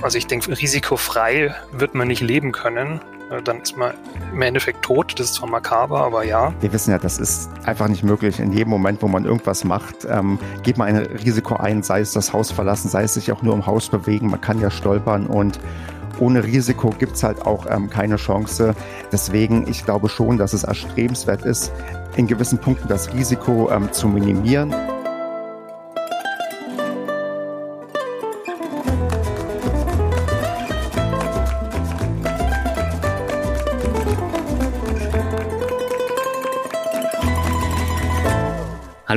Also ich denke, risikofrei wird man nicht leben können. Äh, dann ist man im Endeffekt tot. Das ist zwar makaber, aber ja. Wir wissen ja, das ist einfach nicht möglich. In jedem Moment, wo man irgendwas macht, ähm, geht man ein Risiko ein, sei es das Haus verlassen, sei es sich auch nur im Haus bewegen. Man kann ja stolpern und ohne Risiko gibt es halt auch ähm, keine Chance. Deswegen, ich glaube schon, dass es erstrebenswert ist, in gewissen Punkten das Risiko ähm, zu minimieren.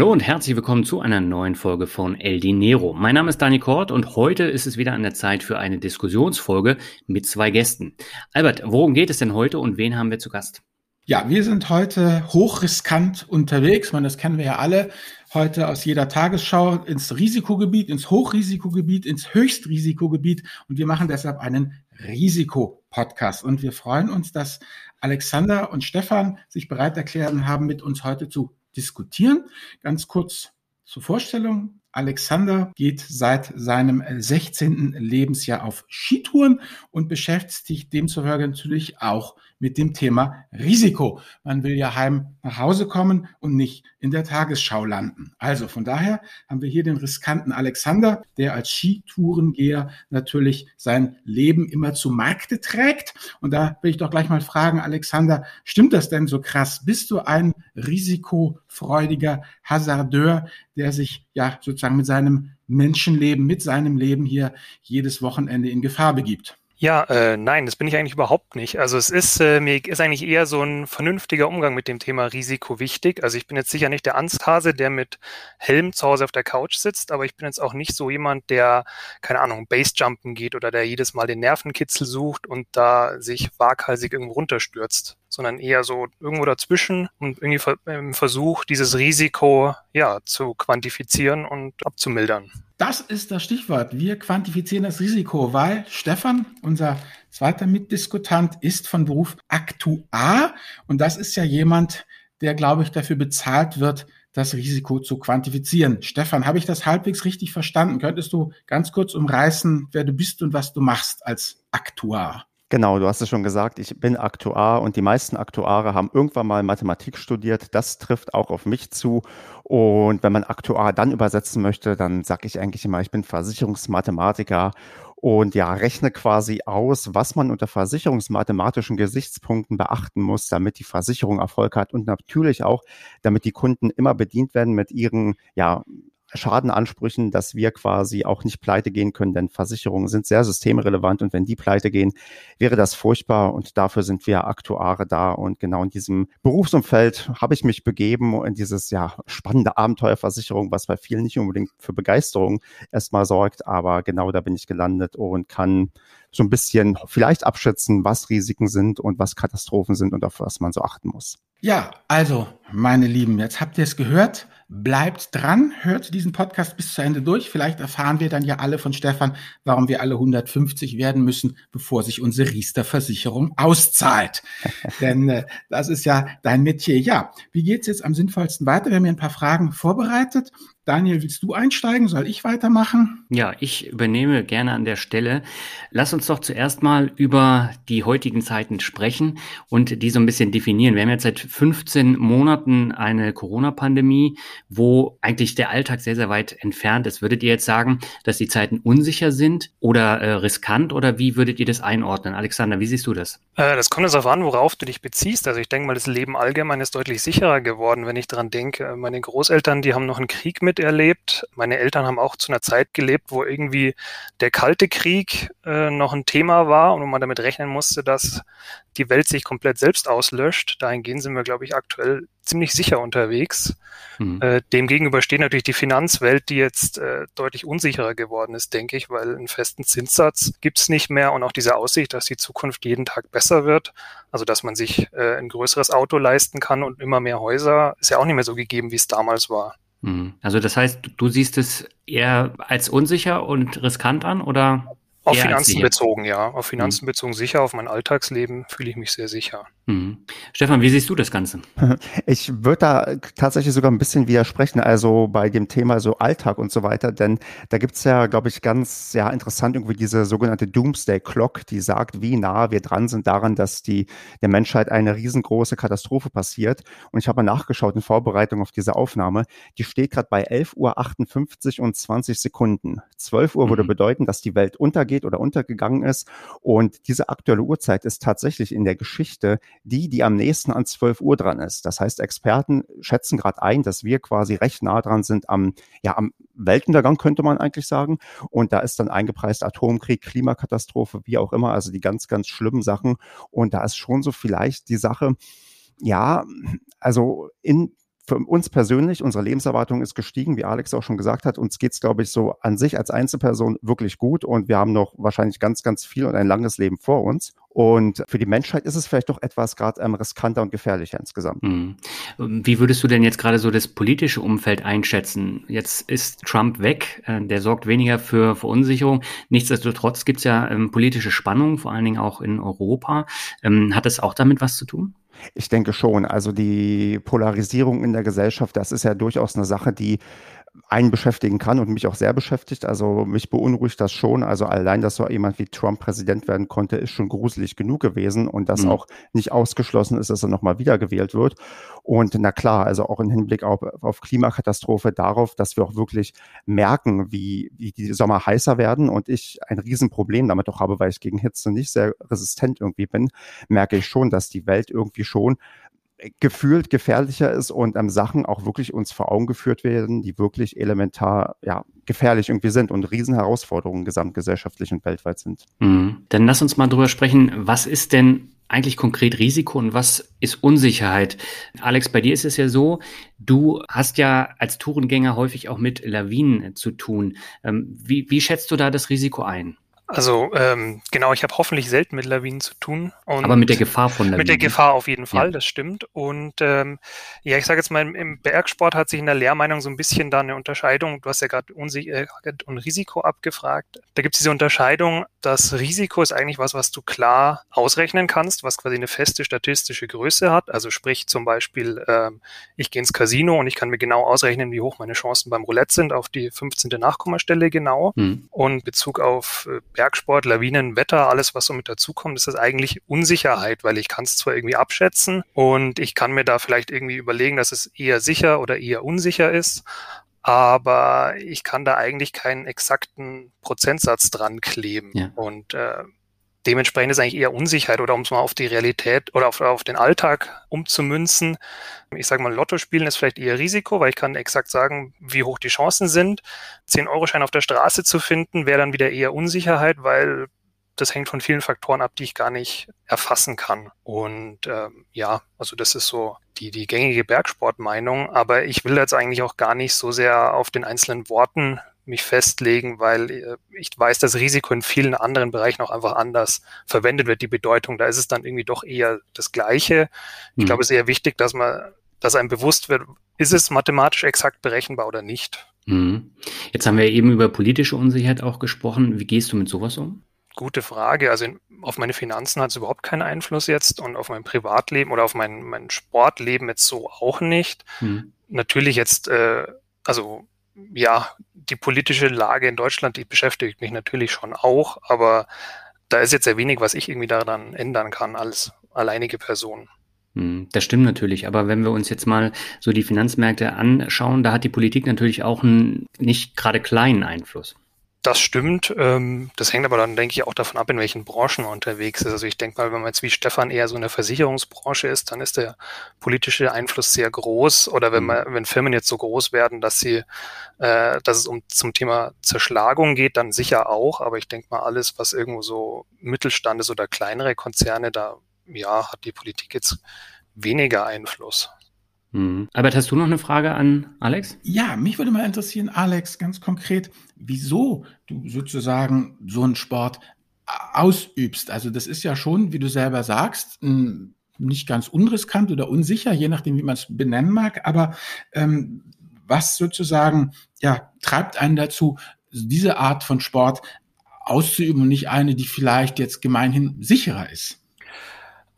Hallo und herzlich willkommen zu einer neuen Folge von El Dinero. Mein Name ist Dani Kort und heute ist es wieder an der Zeit für eine Diskussionsfolge mit zwei Gästen. Albert, worum geht es denn heute und wen haben wir zu Gast? Ja, wir sind heute hochriskant unterwegs. Man, das kennen wir ja alle. Heute aus jeder Tagesschau ins Risikogebiet, ins Hochrisikogebiet, ins Höchstrisikogebiet. Und wir machen deshalb einen Risikopodcast. Und wir freuen uns, dass Alexander und Stefan sich bereit erklärt haben, mit uns heute zu diskutieren. Ganz kurz zur Vorstellung. Alexander geht seit seinem 16. Lebensjahr auf Skitouren und beschäftigt demzufolge natürlich auch mit dem Thema Risiko. Man will ja heim nach Hause kommen und nicht in der Tagesschau landen. Also von daher haben wir hier den riskanten Alexander, der als Skitourengeher natürlich sein Leben immer zu Markte trägt. Und da will ich doch gleich mal fragen, Alexander, stimmt das denn so krass? Bist du ein risikofreudiger Hasardeur, der sich ja sozusagen mit seinem Menschenleben, mit seinem Leben hier jedes Wochenende in Gefahr begibt? Ja, äh, nein, das bin ich eigentlich überhaupt nicht. Also es ist äh, mir ist eigentlich eher so ein vernünftiger Umgang mit dem Thema Risiko wichtig. Also ich bin jetzt sicher nicht der Angsthase, der mit Helm zu Hause auf der Couch sitzt, aber ich bin jetzt auch nicht so jemand, der keine Ahnung Basejumpen geht oder der jedes Mal den Nervenkitzel sucht und da sich waghalsig irgendwo runterstürzt sondern eher so irgendwo dazwischen und irgendwie im Versuch, dieses Risiko ja zu quantifizieren und abzumildern. Das ist das Stichwort. Wir quantifizieren das Risiko, weil Stefan, unser zweiter Mitdiskutant, ist von Beruf Aktuar und das ist ja jemand, der, glaube ich, dafür bezahlt wird, das Risiko zu quantifizieren. Stefan, habe ich das halbwegs richtig verstanden? Könntest du ganz kurz umreißen, wer du bist und was du machst als Aktuar? Genau, du hast es schon gesagt, ich bin Aktuar und die meisten Aktuare haben irgendwann mal Mathematik studiert. Das trifft auch auf mich zu. Und wenn man Aktuar dann übersetzen möchte, dann sage ich eigentlich immer, ich bin Versicherungsmathematiker und ja, rechne quasi aus, was man unter versicherungsmathematischen Gesichtspunkten beachten muss, damit die Versicherung Erfolg hat und natürlich auch, damit die Kunden immer bedient werden mit ihren ja, Schadenansprüchen, dass wir quasi auch nicht pleite gehen können, denn Versicherungen sind sehr systemrelevant und wenn die pleite gehen, wäre das furchtbar und dafür sind wir Aktuare da und genau in diesem Berufsumfeld habe ich mich begeben in dieses ja spannende Abenteuerversicherung, was bei vielen nicht unbedingt für Begeisterung erstmal sorgt, aber genau da bin ich gelandet und kann so ein bisschen vielleicht abschätzen, was Risiken sind und was Katastrophen sind und auf was man so achten muss. Ja, also, meine Lieben, jetzt habt ihr es gehört. Bleibt dran, hört diesen Podcast bis zu Ende durch. Vielleicht erfahren wir dann ja alle von Stefan, warum wir alle 150 werden müssen, bevor sich unsere Riester-Versicherung auszahlt. Denn äh, das ist ja dein Metier. Ja, wie geht's jetzt am sinnvollsten weiter? Wir haben hier ein paar Fragen vorbereitet Daniel, willst du einsteigen? Soll ich weitermachen? Ja, ich übernehme gerne an der Stelle. Lass uns doch zuerst mal über die heutigen Zeiten sprechen und die so ein bisschen definieren. Wir haben jetzt seit 15 Monaten eine Corona-Pandemie, wo eigentlich der Alltag sehr, sehr weit entfernt ist. Würdet ihr jetzt sagen, dass die Zeiten unsicher sind oder äh, riskant oder wie würdet ihr das einordnen? Alexander, wie siehst du das? Äh, das kommt jetzt darauf an, worauf du dich beziehst. Also ich denke mal, das Leben allgemein ist deutlich sicherer geworden, wenn ich daran denke. Meine Großeltern, die haben noch einen Krieg mit miterlebt. Meine Eltern haben auch zu einer Zeit gelebt, wo irgendwie der Kalte Krieg äh, noch ein Thema war und wo man damit rechnen musste, dass die Welt sich komplett selbst auslöscht. Dahingehend sind wir, glaube ich, aktuell ziemlich sicher unterwegs. Mhm. Äh, demgegenüber steht natürlich die Finanzwelt, die jetzt äh, deutlich unsicherer geworden ist, denke ich, weil einen festen Zinssatz gibt's nicht mehr und auch diese Aussicht, dass die Zukunft jeden Tag besser wird. Also dass man sich äh, ein größeres Auto leisten kann und immer mehr Häuser, ist ja auch nicht mehr so gegeben, wie es damals war. Mhm. Also das heißt, du siehst es eher als unsicher und riskant an oder? Auf Finanzen bezogen, ja. Auf Finanzen mhm. bezogen sicher. Auf mein Alltagsleben fühle ich mich sehr sicher. Mhm. Stefan, wie siehst du das Ganze? Ich würde da tatsächlich sogar ein bisschen widersprechen, also bei dem Thema so Alltag und so weiter, denn da gibt's ja, glaube ich, ganz ja interessant irgendwie diese sogenannte Doomsday Clock, die sagt, wie nah wir dran sind daran, dass die der Menschheit eine riesengroße Katastrophe passiert. Und ich habe mal nachgeschaut in Vorbereitung auf diese Aufnahme, die steht gerade bei 11.58 Uhr und 20 Sekunden. 12 Uhr würde mhm. bedeuten, dass die Welt untergeht oder untergegangen ist. Und diese aktuelle Uhrzeit ist tatsächlich in der Geschichte die, die am nächsten an 12 Uhr dran ist. Das heißt, Experten schätzen gerade ein, dass wir quasi recht nah dran sind am, ja, am Weltuntergang, könnte man eigentlich sagen. Und da ist dann eingepreist Atomkrieg, Klimakatastrophe, wie auch immer, also die ganz, ganz schlimmen Sachen. Und da ist schon so vielleicht die Sache, ja, also in für uns persönlich, unsere Lebenserwartung ist gestiegen, wie Alex auch schon gesagt hat. Uns geht's, glaube ich, so an sich als Einzelperson wirklich gut und wir haben noch wahrscheinlich ganz, ganz viel und ein langes Leben vor uns. Und für die Menschheit ist es vielleicht doch etwas gerade ähm, riskanter und gefährlicher insgesamt. Mhm. Wie würdest du denn jetzt gerade so das politische Umfeld einschätzen? Jetzt ist Trump weg, äh, der sorgt weniger für Verunsicherung. Nichtsdestotrotz gibt's ja ähm, politische Spannungen, vor allen Dingen auch in Europa. Ähm, hat das auch damit was zu tun? Ich denke schon. Also die Polarisierung in der Gesellschaft, das ist ja durchaus eine Sache, die einen beschäftigen kann und mich auch sehr beschäftigt. Also mich beunruhigt das schon. Also allein, dass so jemand wie Trump Präsident werden konnte, ist schon gruselig genug gewesen und dass mhm. auch nicht ausgeschlossen ist, dass er nochmal wiedergewählt wird. Und na klar, also auch im Hinblick auf, auf Klimakatastrophe darauf, dass wir auch wirklich merken, wie, wie die Sommer heißer werden und ich ein Riesenproblem damit auch habe, weil ich gegen Hitze nicht sehr resistent irgendwie bin, merke ich schon, dass die Welt irgendwie schon gefühlt gefährlicher ist und ähm, Sachen auch wirklich uns vor Augen geführt werden, die wirklich elementar ja, gefährlich irgendwie sind und Riesenherausforderungen gesamtgesellschaftlich und weltweit sind. Mhm. Dann lass uns mal drüber sprechen, was ist denn eigentlich konkret Risiko und was ist Unsicherheit? Alex, bei dir ist es ja so, du hast ja als Tourengänger häufig auch mit Lawinen zu tun. Ähm, wie, wie schätzt du da das Risiko ein? Also ähm, genau, ich habe hoffentlich selten mit Lawinen zu tun. Aber mit der Gefahr von Lawinen. Mit der Gefahr auf jeden Fall, ja. das stimmt. Und ähm, ja, ich sage jetzt mal, im Bergsport hat sich in der Lehrmeinung so ein bisschen da eine Unterscheidung, du hast ja gerade Unsicherheit und Risiko abgefragt. Da gibt es diese Unterscheidung, das Risiko ist eigentlich was, was du klar ausrechnen kannst, was quasi eine feste statistische Größe hat. Also sprich zum Beispiel, ähm, ich gehe ins Casino und ich kann mir genau ausrechnen, wie hoch meine Chancen beim Roulette sind, auf die 15. Nachkommastelle genau. Hm. Und Bezug auf äh, Bergsport, Lawinen, Wetter, alles, was so mit dazukommt, ist das eigentlich Unsicherheit, weil ich kann es zwar irgendwie abschätzen und ich kann mir da vielleicht irgendwie überlegen, dass es eher sicher oder eher unsicher ist, aber ich kann da eigentlich keinen exakten Prozentsatz dran kleben. Ja. Und äh, dementsprechend ist eigentlich eher Unsicherheit oder um es mal auf die Realität oder auf, auf den Alltag umzumünzen. Ich sage mal, Lotto spielen ist vielleicht eher Risiko, weil ich kann exakt sagen, wie hoch die Chancen sind. 10-Euro-Schein auf der Straße zu finden, wäre dann wieder eher Unsicherheit, weil das hängt von vielen Faktoren ab, die ich gar nicht erfassen kann. Und ähm, ja, also das ist so die, die gängige Bergsportmeinung. Aber ich will jetzt eigentlich auch gar nicht so sehr auf den einzelnen Worten mich festlegen, weil äh, ich weiß, dass Risiko in vielen anderen Bereichen auch einfach anders verwendet wird, die Bedeutung. Da ist es dann irgendwie doch eher das Gleiche. Ich mhm. glaube, es ist eher wichtig, dass man, dass einem bewusst wird, ist es mathematisch exakt berechenbar oder nicht. Mhm. Jetzt haben wir eben über politische Unsicherheit auch gesprochen. Wie gehst du mit sowas um? Gute Frage. Also auf meine Finanzen hat es überhaupt keinen Einfluss jetzt und auf mein Privatleben oder auf mein, mein Sportleben jetzt so auch nicht. Mhm. Natürlich jetzt, äh, also ja, die politische Lage in Deutschland, die beschäftigt mich natürlich schon auch, aber da ist jetzt sehr wenig, was ich irgendwie daran ändern kann als alleinige Person. Hm, das stimmt natürlich, aber wenn wir uns jetzt mal so die Finanzmärkte anschauen, da hat die Politik natürlich auch einen nicht gerade kleinen Einfluss. Das stimmt. Ähm, das hängt aber dann, denke ich, auch davon ab, in welchen Branchen man unterwegs ist. Also ich denke mal, wenn man jetzt wie Stefan eher so in der Versicherungsbranche ist, dann ist der politische Einfluss sehr groß. Oder wenn mhm. man, wenn Firmen jetzt so groß werden, dass sie, äh, dass es um zum Thema Zerschlagung geht, dann sicher auch. Aber ich denke mal, alles, was irgendwo so Mittelstand ist oder kleinere Konzerne, da ja, hat die Politik jetzt weniger Einfluss. Mhm. Albert, hast du noch eine Frage an Alex? Ja, mich würde mal interessieren, Alex, ganz konkret, wieso du sozusagen so einen Sport ausübst. Also das ist ja schon, wie du selber sagst, nicht ganz unriskant oder unsicher, je nachdem, wie man es benennen mag. Aber ähm, was sozusagen ja treibt einen dazu, diese Art von Sport auszuüben und nicht eine, die vielleicht jetzt gemeinhin sicherer ist?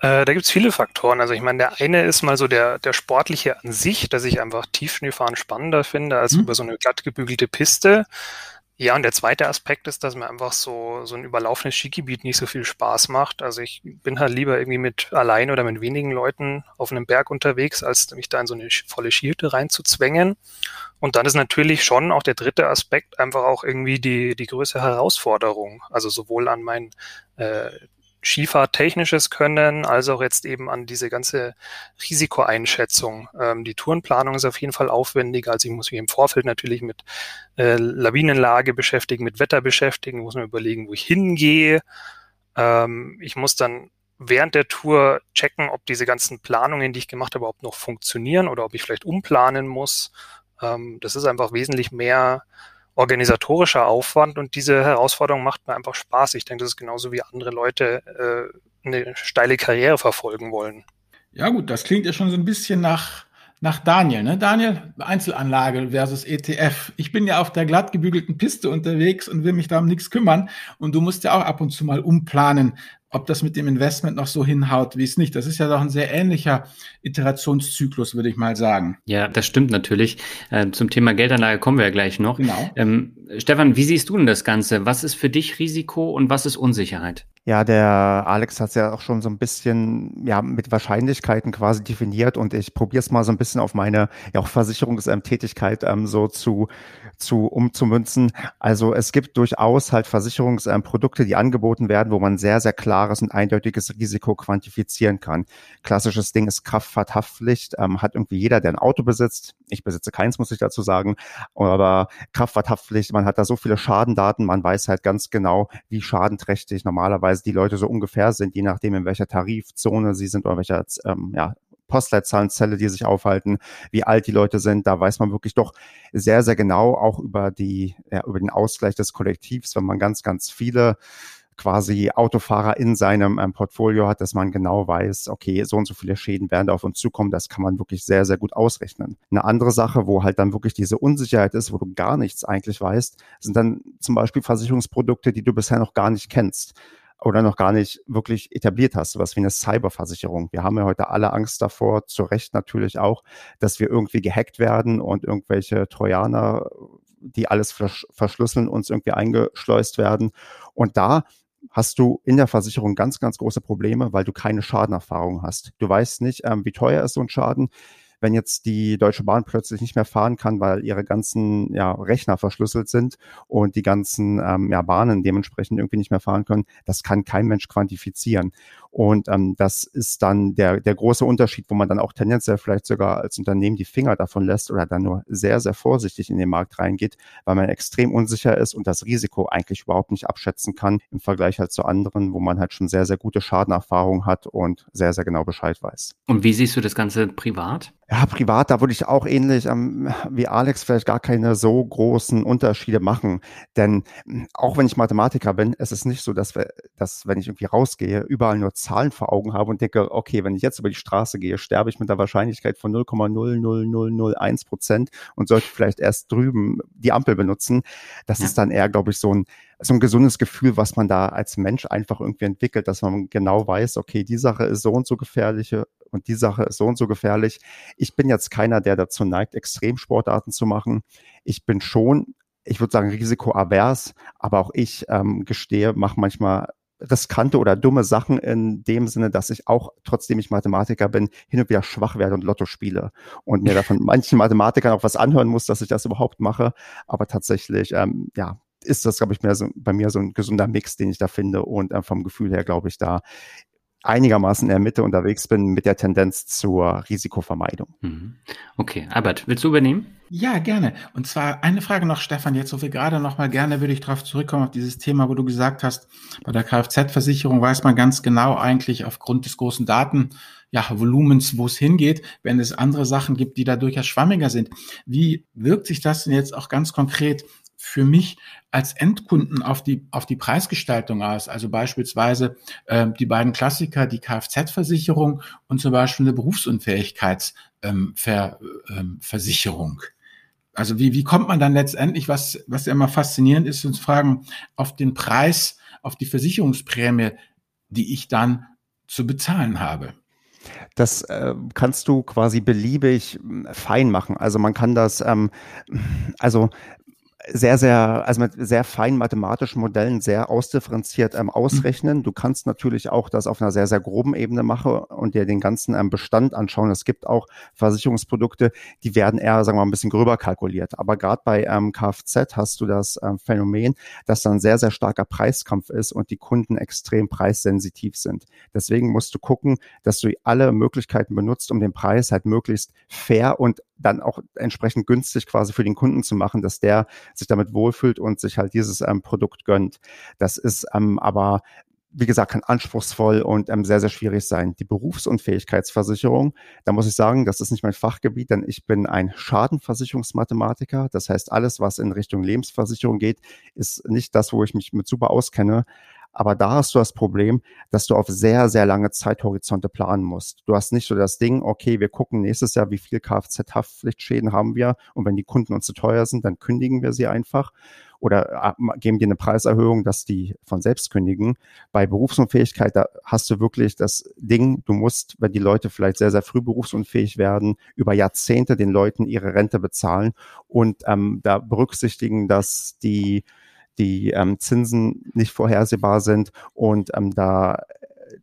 Äh, da gibt's viele Faktoren. Also ich meine, der eine ist mal so der, der sportliche an sich, dass ich einfach Tiefschneefahren spannender finde als mhm. über so eine glatt gebügelte Piste. Ja, und der zweite Aspekt ist, dass mir einfach so, so ein überlaufenes Skigebiet nicht so viel Spaß macht. Also ich bin halt lieber irgendwie mit allein oder mit wenigen Leuten auf einem Berg unterwegs, als mich da in so eine volle Skihütte reinzuzwängen. Und dann ist natürlich schon auch der dritte Aspekt einfach auch irgendwie die, die größere Herausforderung. Also sowohl an mein äh, Skifahrtechnisches Können, als auch jetzt eben an diese ganze Risikoeinschätzung. Ähm, die Tourenplanung ist auf jeden Fall aufwendiger. Also ich muss mich im Vorfeld natürlich mit äh, Lawinenlage beschäftigen, mit Wetter beschäftigen, muss mir überlegen, wo ich hingehe. Ähm, ich muss dann während der Tour checken, ob diese ganzen Planungen, die ich gemacht habe, überhaupt noch funktionieren oder ob ich vielleicht umplanen muss. Ähm, das ist einfach wesentlich mehr organisatorischer Aufwand und diese Herausforderung macht mir einfach Spaß. Ich denke, das ist genauso wie andere Leute äh, eine steile Karriere verfolgen wollen. Ja gut, das klingt ja schon so ein bisschen nach, nach Daniel. Ne? Daniel, Einzelanlage versus ETF. Ich bin ja auf der glatt gebügelten Piste unterwegs und will mich da um nichts kümmern. Und du musst ja auch ab und zu mal umplanen ob das mit dem Investment noch so hinhaut, wie es nicht. Das ist ja doch ein sehr ähnlicher Iterationszyklus, würde ich mal sagen. Ja, das stimmt natürlich. Äh, zum Thema Geldanlage kommen wir ja gleich noch. Genau. Ähm, Stefan, wie siehst du denn das Ganze? Was ist für dich Risiko und was ist Unsicherheit? Ja, der Alex hat es ja auch schon so ein bisschen ja mit Wahrscheinlichkeiten quasi definiert und ich probiere es mal so ein bisschen auf meine ja auch Versicherungstätigkeit ähm, so zu zu umzumünzen. Also es gibt durchaus halt Versicherungsprodukte, die angeboten werden, wo man sehr sehr klares und eindeutiges Risiko quantifizieren kann. Klassisches Ding ist Kraftfahrthaftpflicht, ähm, hat irgendwie jeder, der ein Auto besitzt. Ich besitze keins, muss ich dazu sagen, aber Kraftfahrthaftpflicht, man hat da so viele Schadendaten, man weiß halt ganz genau, wie schadenträchtig normalerweise normalerweise die Leute so ungefähr sind, je nachdem, in welcher Tarifzone sie sind oder welcher ähm, ja, Postleitzahlenzelle, die sich aufhalten, wie alt die Leute sind. Da weiß man wirklich doch sehr, sehr genau auch über die, ja, über den Ausgleich des Kollektivs, wenn man ganz, ganz viele quasi Autofahrer in seinem ähm, Portfolio hat, dass man genau weiß, okay, so und so viele Schäden werden da auf uns zukommen, das kann man wirklich sehr, sehr gut ausrechnen. Eine andere Sache, wo halt dann wirklich diese Unsicherheit ist, wo du gar nichts eigentlich weißt, sind dann zum Beispiel Versicherungsprodukte, die du bisher noch gar nicht kennst oder noch gar nicht wirklich etabliert hast, sowas wie eine Cyberversicherung. Wir haben ja heute alle Angst davor, zu Recht natürlich auch, dass wir irgendwie gehackt werden und irgendwelche Trojaner, die alles verschlüsseln, uns irgendwie eingeschleust werden. Und da hast du in der Versicherung ganz, ganz große Probleme, weil du keine Schadenerfahrung hast. Du weißt nicht, ähm, wie teuer ist so ein Schaden wenn jetzt die Deutsche Bahn plötzlich nicht mehr fahren kann, weil ihre ganzen ja, Rechner verschlüsselt sind und die ganzen ähm, ja, Bahnen dementsprechend irgendwie nicht mehr fahren können, das kann kein Mensch quantifizieren. Und ähm, das ist dann der, der große Unterschied, wo man dann auch tendenziell vielleicht sogar als Unternehmen die Finger davon lässt oder dann nur sehr, sehr vorsichtig in den Markt reingeht, weil man extrem unsicher ist und das Risiko eigentlich überhaupt nicht abschätzen kann im Vergleich halt zu anderen, wo man halt schon sehr, sehr gute Schadenerfahrung hat und sehr, sehr genau Bescheid weiß. Und wie siehst du das Ganze privat? Ja, privat, da würde ich auch ähnlich ähm, wie Alex vielleicht gar keine so großen Unterschiede machen. Denn auch wenn ich Mathematiker bin, es ist nicht so, dass, wir, dass wenn ich irgendwie rausgehe, überall nur Zahlen vor Augen habe und denke, okay, wenn ich jetzt über die Straße gehe, sterbe ich mit der Wahrscheinlichkeit von 0,00001 Prozent und sollte vielleicht erst drüben die Ampel benutzen. Das ja. ist dann eher, glaube ich, so ein, so ein gesundes Gefühl, was man da als Mensch einfach irgendwie entwickelt, dass man genau weiß, okay, die Sache ist so und so gefährlich und die Sache ist so und so gefährlich. Ich bin jetzt keiner, der dazu neigt, Extremsportarten zu machen. Ich bin schon ich würde sagen, risikoavers, aber auch ich ähm, gestehe, mache manchmal riskante oder dumme Sachen in dem Sinne, dass ich auch, trotzdem ich Mathematiker bin, hin und wieder schwach werde und Lotto spiele und mir davon manchen Mathematikern auch was anhören muss, dass ich das überhaupt mache. Aber tatsächlich, ähm, ja, ist das, glaube ich, mehr so, bei mir so ein gesunder Mix, den ich da finde und äh, vom Gefühl her, glaube ich, da einigermaßen in der Mitte unterwegs bin mit der Tendenz zur Risikovermeidung. Mhm. Okay, Albert, willst du übernehmen? Ja, gerne. Und zwar eine Frage noch, Stefan, jetzt so viel gerade noch mal gerne würde ich darauf zurückkommen, auf dieses Thema, wo du gesagt hast, bei der Kfz-Versicherung weiß man ganz genau eigentlich aufgrund des großen Daten, ja, Volumens, wo es hingeht, wenn es andere Sachen gibt, die da durchaus schwammiger sind. Wie wirkt sich das denn jetzt auch ganz konkret für mich als Endkunden auf die, auf die Preisgestaltung aus. Also beispielsweise äh, die beiden Klassiker, die Kfz-Versicherung und zum Beispiel eine Berufsunfähigkeitsversicherung. Ähm, ähm, also wie, wie kommt man dann letztendlich, was, was ja immer faszinierend ist, uns fragen, auf den Preis, auf die Versicherungsprämie, die ich dann zu bezahlen habe. Das äh, kannst du quasi beliebig hm, fein machen. Also man kann das, ähm, also sehr, sehr, also mit sehr feinen mathematischen Modellen sehr ausdifferenziert ähm, ausrechnen. Du kannst natürlich auch das auf einer sehr, sehr groben Ebene machen und dir den ganzen ähm, Bestand anschauen. Es gibt auch Versicherungsprodukte, die werden eher, sagen wir mal, ein bisschen gröber kalkuliert. Aber gerade bei ähm, Kfz hast du das ähm, Phänomen, dass da ein sehr, sehr starker Preiskampf ist und die Kunden extrem preissensitiv sind. Deswegen musst du gucken, dass du alle Möglichkeiten benutzt, um den Preis halt möglichst fair und dann auch entsprechend günstig quasi für den Kunden zu machen, dass der sich damit wohlfühlt und sich halt dieses ähm, Produkt gönnt. Das ist ähm, aber wie gesagt, kann anspruchsvoll und ähm, sehr, sehr schwierig sein. Die Berufsunfähigkeitsversicherung, da muss ich sagen, das ist nicht mein Fachgebiet, denn ich bin ein Schadenversicherungsmathematiker. Das heißt, alles, was in Richtung Lebensversicherung geht, ist nicht das, wo ich mich mit super auskenne. Aber da hast du das Problem, dass du auf sehr, sehr lange Zeithorizonte planen musst. Du hast nicht so das Ding, okay, wir gucken nächstes Jahr, wie viel Kfz-Haftpflichtschäden haben wir. Und wenn die Kunden uns zu teuer sind, dann kündigen wir sie einfach oder äh, geben dir eine Preiserhöhung, dass die von selbst kündigen. Bei Berufsunfähigkeit, da hast du wirklich das Ding, du musst, wenn die Leute vielleicht sehr, sehr früh berufsunfähig werden, über Jahrzehnte den Leuten ihre Rente bezahlen und ähm, da berücksichtigen, dass die die ähm, Zinsen nicht vorhersehbar sind und ähm, da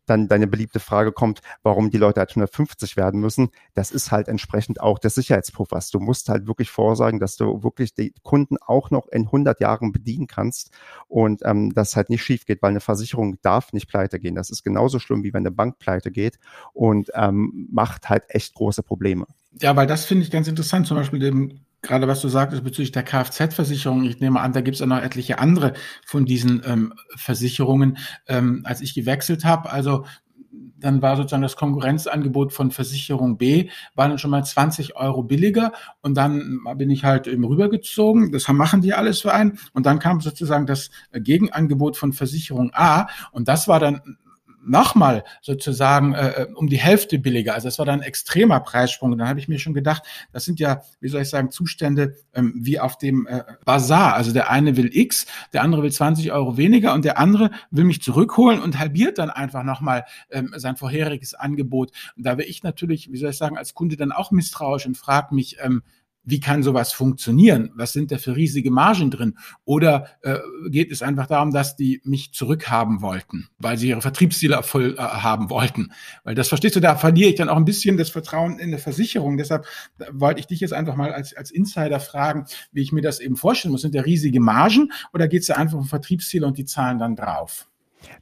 dann deine beliebte Frage kommt, warum die Leute halt 150 werden müssen. Das ist halt entsprechend auch des Sicherheitspuffers. Du musst halt wirklich vorsagen, dass du wirklich die Kunden auch noch in 100 Jahren bedienen kannst und ähm, das halt nicht schief geht, weil eine Versicherung darf nicht pleite gehen. Das ist genauso schlimm, wie wenn eine Bank pleite geht und ähm, macht halt echt große Probleme. Ja, weil das finde ich ganz interessant. Zum Beispiel dem gerade was du sagtest bezüglich der Kfz-Versicherung, ich nehme an, da gibt es auch noch etliche andere von diesen ähm, Versicherungen. Ähm, als ich gewechselt habe, also dann war sozusagen das Konkurrenzangebot von Versicherung B, war dann schon mal 20 Euro billiger und dann bin ich halt eben rübergezogen. Das machen die alles für einen und dann kam sozusagen das Gegenangebot von Versicherung A und das war dann nochmal sozusagen äh, um die Hälfte billiger. Also das war dann ein extremer Preissprung. Und dann habe ich mir schon gedacht, das sind ja, wie soll ich sagen, Zustände ähm, wie auf dem äh, Bazar. Also der eine will X, der andere will 20 Euro weniger und der andere will mich zurückholen und halbiert dann einfach nochmal ähm, sein vorheriges Angebot. Und da wäre ich natürlich, wie soll ich sagen, als Kunde dann auch misstrauisch und frage mich, ähm, wie kann sowas funktionieren? Was sind da für riesige Margen drin? Oder äh, geht es einfach darum, dass die mich zurückhaben wollten, weil sie ihre Vertriebsziele erfüll, äh, haben wollten? Weil das verstehst du, da verliere ich dann auch ein bisschen das Vertrauen in der Versicherung. Deshalb wollte ich dich jetzt einfach mal als, als Insider fragen, wie ich mir das eben vorstellen muss. Sind da riesige Margen oder geht es da einfach um Vertriebsziele und die zahlen dann drauf?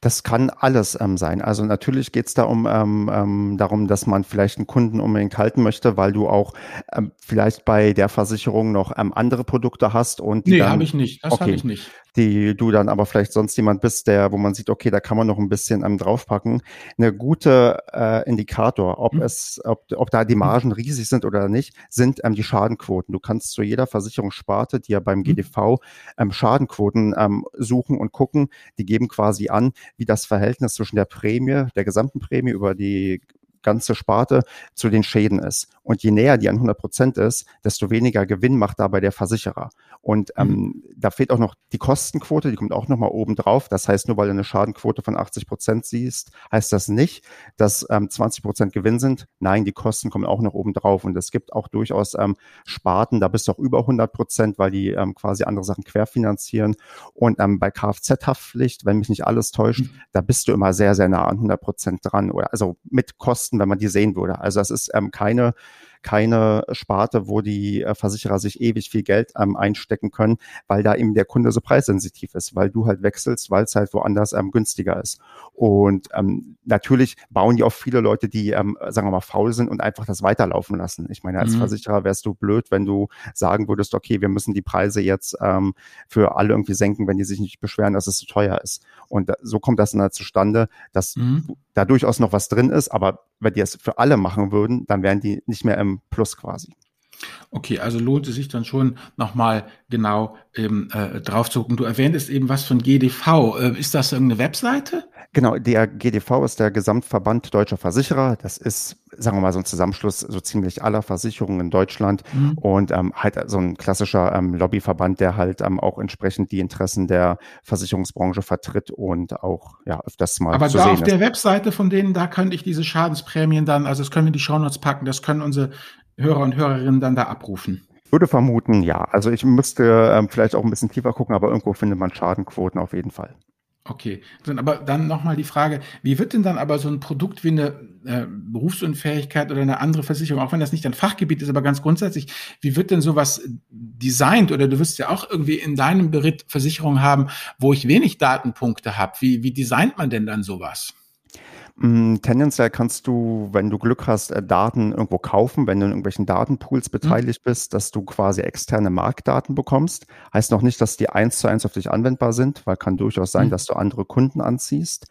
Das kann alles ähm, sein. Also natürlich geht es da um ähm, ähm, darum, dass man vielleicht einen Kunden unbedingt halten möchte, weil du auch ähm, vielleicht bei der Versicherung noch ähm, andere Produkte hast und die nee, habe ich nicht. Das okay, habe ich nicht die du dann aber vielleicht sonst jemand bist, der, wo man sieht, okay, da kann man noch ein bisschen ähm, draufpacken. Eine gute äh, Indikator, ob mhm. es, ob, ob da die mhm. Margen riesig sind oder nicht, sind die Schadenquoten. Du kannst zu jeder Versicherungssparte, die ja beim. GDV ähm, Schadenquoten suchen und gucken. Die geben quasi an, wie das Verhältnis zwischen der Prämie, der gesamten Prämie über die ganze Sparte zu den Schäden ist. Und je näher die an 100 Prozent ist, desto weniger Gewinn macht dabei der Versicherer. Und ähm, mhm. da fehlt auch noch die Kostenquote, die kommt auch nochmal oben drauf. Das heißt, nur weil du eine Schadenquote von 80 Prozent siehst, heißt das nicht, dass ähm, 20 Prozent Gewinn sind. Nein, die Kosten kommen auch noch oben drauf. Und es gibt auch durchaus ähm, Sparten, da bist du auch über 100 Prozent, weil die ähm, quasi andere Sachen querfinanzieren. Und ähm, bei Kfz-Haftpflicht, wenn mich nicht alles täuscht, mhm. da bist du immer sehr, sehr nah an 100 Prozent dran. Oder also mit Kosten, wenn man die sehen würde. Also das ist ähm, keine keine Sparte, wo die äh, Versicherer sich ewig viel Geld ähm, einstecken können, weil da eben der Kunde so preissensitiv ist, weil du halt wechselst, weil es halt woanders ähm, günstiger ist. Und ähm, natürlich bauen die auch viele Leute, die, ähm, sagen wir mal, faul sind und einfach das weiterlaufen lassen. Ich meine, als mhm. Versicherer wärst du blöd, wenn du sagen würdest, okay, wir müssen die Preise jetzt ähm, für alle irgendwie senken, wenn die sich nicht beschweren, dass es zu teuer ist. Und da, so kommt das dann halt zustande, dass mhm. da durchaus noch was drin ist, aber wenn die es für alle machen würden, dann wären die nicht mehr im Plus quasi. Okay, also lohnt es sich dann schon nochmal genau eben, äh, drauf zu gucken. Du erwähntest eben was von GDV. Äh, ist das irgendeine Webseite? Genau, der GDV ist der Gesamtverband Deutscher Versicherer. Das ist, sagen wir mal, so ein Zusammenschluss so ziemlich aller Versicherungen in Deutschland mhm. und ähm, halt so ein klassischer ähm, Lobbyverband, der halt ähm, auch entsprechend die Interessen der Versicherungsbranche vertritt und auch ja öfters mal Aber da auf ist. der Webseite von denen, da könnte ich diese Schadensprämien dann, also das können wir in die Shownotes packen, das können unsere Hörer und Hörerinnen dann da abrufen. Ich würde vermuten, ja. Also ich müsste ähm, vielleicht auch ein bisschen tiefer gucken, aber irgendwo findet man Schadenquoten auf jeden Fall. Okay, aber dann nochmal die Frage, wie wird denn dann aber so ein Produkt wie eine äh, Berufsunfähigkeit oder eine andere Versicherung, auch wenn das nicht ein Fachgebiet ist, aber ganz grundsätzlich, wie wird denn sowas designt? Oder du wirst ja auch irgendwie in deinem Beritt Versicherung haben, wo ich wenig Datenpunkte habe. Wie, wie designt man denn dann sowas? Mm, tendenziell kannst du, wenn du Glück hast, äh, Daten irgendwo kaufen, wenn du in irgendwelchen Datenpools mhm. beteiligt bist, dass du quasi externe Marktdaten bekommst. Heißt noch nicht, dass die eins zu eins auf dich anwendbar sind, weil kann durchaus sein, mhm. dass du andere Kunden anziehst.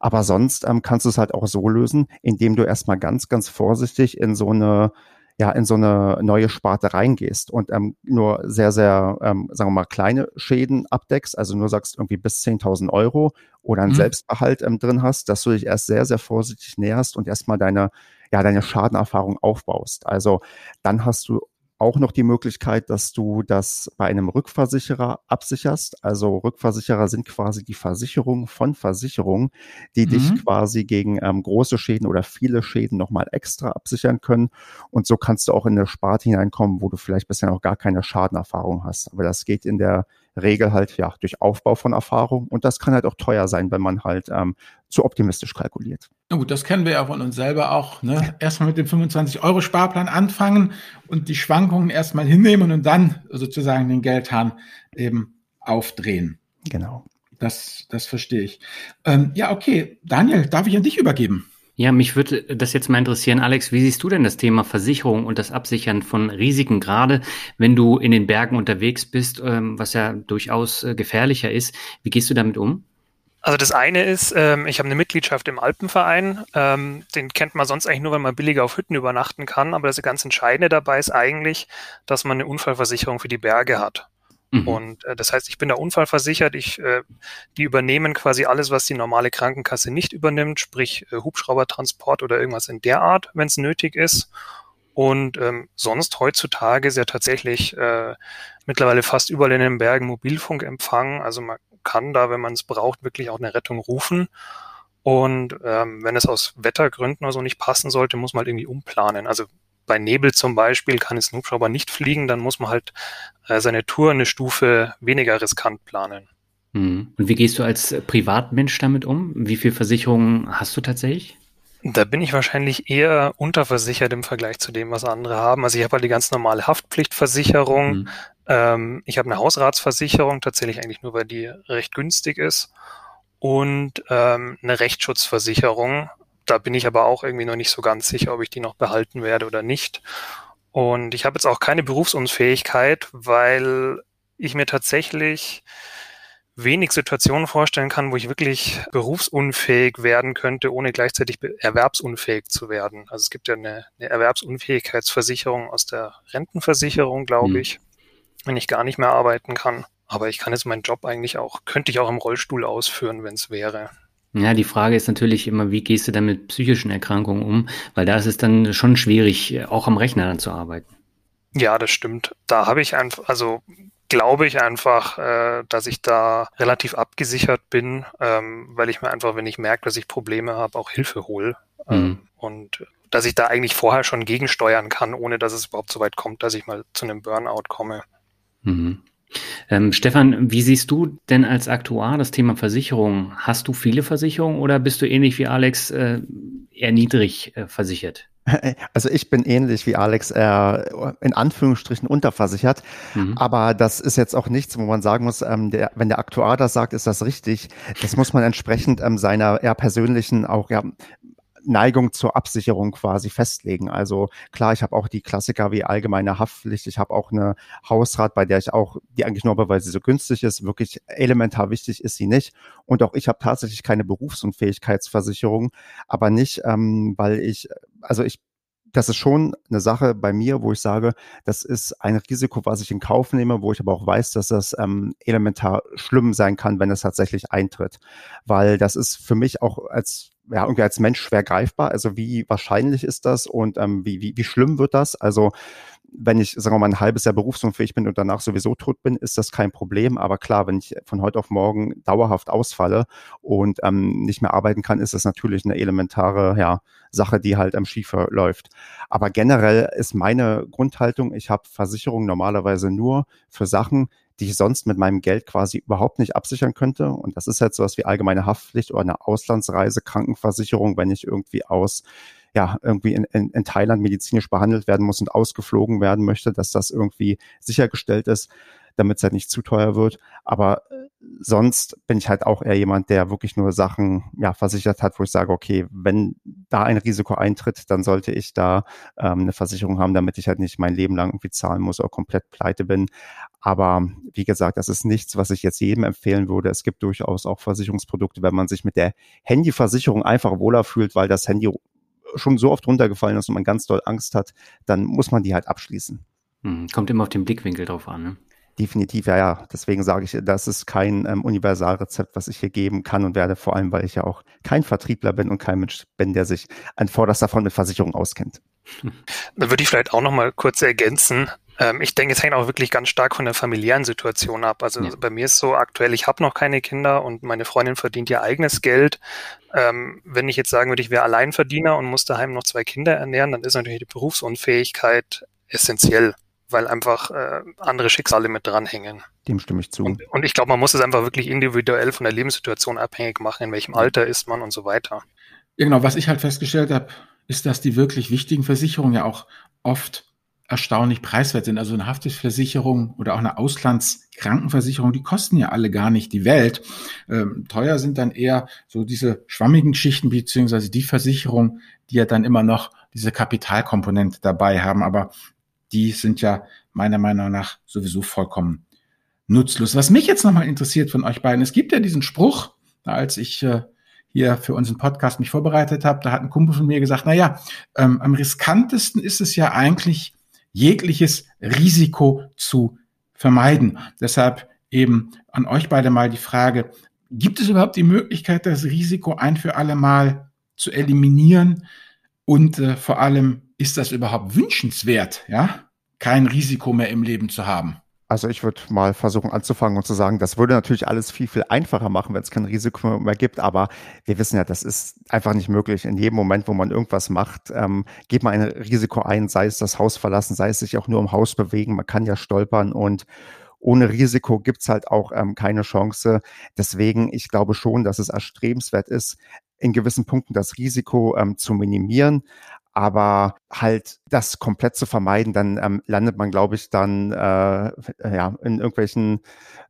Aber sonst ähm, kannst du es halt auch so lösen, indem du erstmal ganz, ganz vorsichtig in so eine ja in so eine neue Sparte reingehst und ähm, nur sehr, sehr, ähm, sagen wir mal, kleine Schäden abdeckst, also nur sagst irgendwie bis 10.000 Euro oder einen mhm. Selbstbehalt ähm, drin hast, dass du dich erst sehr, sehr vorsichtig näherst und erstmal deine, ja, deine Schadenerfahrung aufbaust. Also dann hast du auch noch die Möglichkeit, dass du das bei einem Rückversicherer absicherst. Also Rückversicherer sind quasi die Versicherung von Versicherungen, die mhm. dich quasi gegen ähm, große Schäden oder viele Schäden nochmal extra absichern können. Und so kannst du auch in eine Sparte hineinkommen, wo du vielleicht bisher noch gar keine Schadenerfahrung hast. Aber das geht in der Regel halt ja durch Aufbau von Erfahrung und das kann halt auch teuer sein, wenn man halt ähm, zu optimistisch kalkuliert. Na gut, das kennen wir ja von uns selber auch. Ne? Erstmal mit dem 25-Euro-Sparplan anfangen und die Schwankungen erstmal hinnehmen und dann sozusagen den Geldhahn eben aufdrehen. Genau. Das, das verstehe ich. Ähm, ja, okay. Daniel, darf ich an dich übergeben? Ja, mich würde das jetzt mal interessieren, Alex, wie siehst du denn das Thema Versicherung und das Absichern von Risiken, gerade wenn du in den Bergen unterwegs bist, ähm, was ja durchaus äh, gefährlicher ist. Wie gehst du damit um? Also das eine ist, ähm, ich habe eine Mitgliedschaft im Alpenverein. Ähm, den kennt man sonst eigentlich nur, wenn man billiger auf Hütten übernachten kann. Aber das ganz Entscheidende dabei ist eigentlich, dass man eine Unfallversicherung für die Berge hat. Mhm. Und äh, das heißt, ich bin da unfallversichert. Ich, äh, die übernehmen quasi alles, was die normale Krankenkasse nicht übernimmt, sprich äh, Hubschraubertransport oder irgendwas in der Art, wenn es nötig ist. Und ähm, sonst heutzutage ist ja tatsächlich äh, mittlerweile fast überall in den Bergen Mobilfunkempfang. Also man kann da, wenn man es braucht, wirklich auch eine Rettung rufen. Und ähm, wenn es aus Wettergründen oder so nicht passen sollte, muss man halt irgendwie umplanen. Also bei Nebel zum Beispiel kann es ein Hubschrauber nicht fliegen, dann muss man halt äh, seine Tour eine Stufe weniger riskant planen. Hm. Und wie gehst du als Privatmensch damit um? Wie viel Versicherungen hast du tatsächlich? Da bin ich wahrscheinlich eher unterversichert im Vergleich zu dem, was andere haben. Also ich habe halt die ganz normale Haftpflichtversicherung. Mhm. Ähm, ich habe eine Hausratsversicherung, tatsächlich eigentlich nur, weil die recht günstig ist. Und ähm, eine Rechtsschutzversicherung da bin ich aber auch irgendwie noch nicht so ganz sicher, ob ich die noch behalten werde oder nicht. Und ich habe jetzt auch keine Berufsunfähigkeit, weil ich mir tatsächlich wenig Situationen vorstellen kann, wo ich wirklich berufsunfähig werden könnte, ohne gleichzeitig erwerbsunfähig zu werden. Also es gibt ja eine, eine Erwerbsunfähigkeitsversicherung aus der Rentenversicherung, glaube mhm. ich, wenn ich gar nicht mehr arbeiten kann. Aber ich kann jetzt meinen Job eigentlich auch, könnte ich auch im Rollstuhl ausführen, wenn es wäre. Ja, die Frage ist natürlich immer, wie gehst du dann mit psychischen Erkrankungen um? Weil da ist es dann schon schwierig, auch am Rechner dann zu arbeiten. Ja, das stimmt. Da habe ich einfach, also glaube ich einfach, äh, dass ich da relativ abgesichert bin, ähm, weil ich mir einfach, wenn ich merke, dass ich Probleme habe, auch Hilfe hole. Ähm, mhm. Und dass ich da eigentlich vorher schon gegensteuern kann, ohne dass es überhaupt so weit kommt, dass ich mal zu einem Burnout komme. Mhm. Ähm, Stefan, wie siehst du denn als Aktuar das Thema Versicherung? Hast du viele Versicherungen oder bist du ähnlich wie Alex äh, eher niedrig äh, versichert? Also ich bin ähnlich wie Alex äh, in Anführungsstrichen unterversichert, mhm. aber das ist jetzt auch nichts, wo man sagen muss, ähm, der, wenn der Aktuar das sagt, ist das richtig. Das muss man entsprechend ähm, seiner eher persönlichen auch ja, Neigung zur Absicherung quasi festlegen. Also klar, ich habe auch die Klassiker wie allgemeine Haftpflicht, ich habe auch eine Hausrat, bei der ich auch, die eigentlich nur, weil sie so günstig ist, wirklich elementar wichtig ist sie nicht. Und auch ich habe tatsächlich keine Berufsunfähigkeitsversicherung, aber nicht, ähm, weil ich, also ich das ist schon eine Sache bei mir, wo ich sage, das ist ein Risiko, was ich in Kauf nehme, wo ich aber auch weiß, dass das ähm, elementar schlimm sein kann, wenn es tatsächlich eintritt. Weil das ist für mich auch als ja, irgendwie als Mensch schwer greifbar. Also wie wahrscheinlich ist das und ähm, wie, wie, wie schlimm wird das? Also wenn ich, sagen wir mal, ein halbes Jahr berufsunfähig bin und danach sowieso tot bin, ist das kein Problem. Aber klar, wenn ich von heute auf morgen dauerhaft ausfalle und ähm, nicht mehr arbeiten kann, ist das natürlich eine elementare ja, Sache, die halt am Schiefer läuft. Aber generell ist meine Grundhaltung, ich habe Versicherungen normalerweise nur für Sachen, die ich sonst mit meinem Geld quasi überhaupt nicht absichern könnte. Und das ist halt sowas wie allgemeine Haftpflicht oder eine Auslandsreise, Krankenversicherung, wenn ich irgendwie aus ja, irgendwie in, in, in Thailand medizinisch behandelt werden muss und ausgeflogen werden möchte, dass das irgendwie sichergestellt ist, damit es halt nicht zu teuer wird. Aber äh, sonst bin ich halt auch eher jemand, der wirklich nur Sachen ja, versichert hat, wo ich sage, okay, wenn da ein Risiko eintritt, dann sollte ich da ähm, eine Versicherung haben, damit ich halt nicht mein Leben lang irgendwie zahlen muss oder komplett pleite bin. Aber wie gesagt, das ist nichts, was ich jetzt jedem empfehlen würde. Es gibt durchaus auch Versicherungsprodukte, wenn man sich mit der Handyversicherung einfach wohler fühlt, weil das Handy schon so oft runtergefallen ist und man ganz doll Angst hat, dann muss man die halt abschließen. Hm, kommt immer auf den Blickwinkel drauf an. Ne? Definitiv, ja, ja. Deswegen sage ich, das ist kein ähm, Universalrezept, was ich hier geben kann und werde, vor allem, weil ich ja auch kein Vertriebler bin und kein Mensch bin, der sich an vorderster Front mit Versicherung auskennt. Da würde ich vielleicht auch noch mal kurz ergänzen. Ähm, ich denke, es hängt auch wirklich ganz stark von der familiären Situation ab. Also ja. bei mir ist so aktuell, ich habe noch keine Kinder und meine Freundin verdient ihr eigenes Geld. Ähm, wenn ich jetzt sagen würde, ich wäre Alleinverdiener und muss daheim noch zwei Kinder ernähren, dann ist natürlich die Berufsunfähigkeit essentiell, weil einfach äh, andere Schicksale mit dranhängen. Dem stimme ich zu. Und, und ich glaube, man muss es einfach wirklich individuell von der Lebenssituation abhängig machen, in welchem Alter ist man und so weiter. Ja, genau, was ich halt festgestellt habe, ist, dass die wirklich wichtigen Versicherungen ja auch oft erstaunlich preiswert sind. Also eine Haftpflichtversicherung oder auch eine Auslandskrankenversicherung, die kosten ja alle gar nicht die Welt. Ähm, teuer sind dann eher so diese schwammigen Schichten beziehungsweise die Versicherung, die ja dann immer noch diese Kapitalkomponente dabei haben. Aber die sind ja meiner Meinung nach sowieso vollkommen nutzlos. Was mich jetzt nochmal interessiert von euch beiden, es gibt ja diesen Spruch, als ich äh, hier für unseren Podcast mich vorbereitet habe, da hat ein Kumpel von mir gesagt, na ja, ähm, am riskantesten ist es ja eigentlich, jegliches Risiko zu vermeiden. Deshalb eben an euch beide mal die Frage, gibt es überhaupt die Möglichkeit, das Risiko ein für alle Mal zu eliminieren? Und äh, vor allem, ist das überhaupt wünschenswert, ja, kein Risiko mehr im Leben zu haben? Also ich würde mal versuchen anzufangen und zu sagen, das würde natürlich alles viel, viel einfacher machen, wenn es kein Risiko mehr gibt. Aber wir wissen ja, das ist einfach nicht möglich. In jedem Moment, wo man irgendwas macht, ähm, geht man ein Risiko ein, sei es das Haus verlassen, sei es sich auch nur im Haus bewegen. Man kann ja stolpern und ohne Risiko gibt's halt auch ähm, keine Chance. Deswegen, ich glaube schon, dass es erstrebenswert ist, in gewissen Punkten das Risiko ähm, zu minimieren. Aber halt das komplett zu vermeiden, dann ähm, landet man, glaube ich, dann äh, ja in irgendwelchen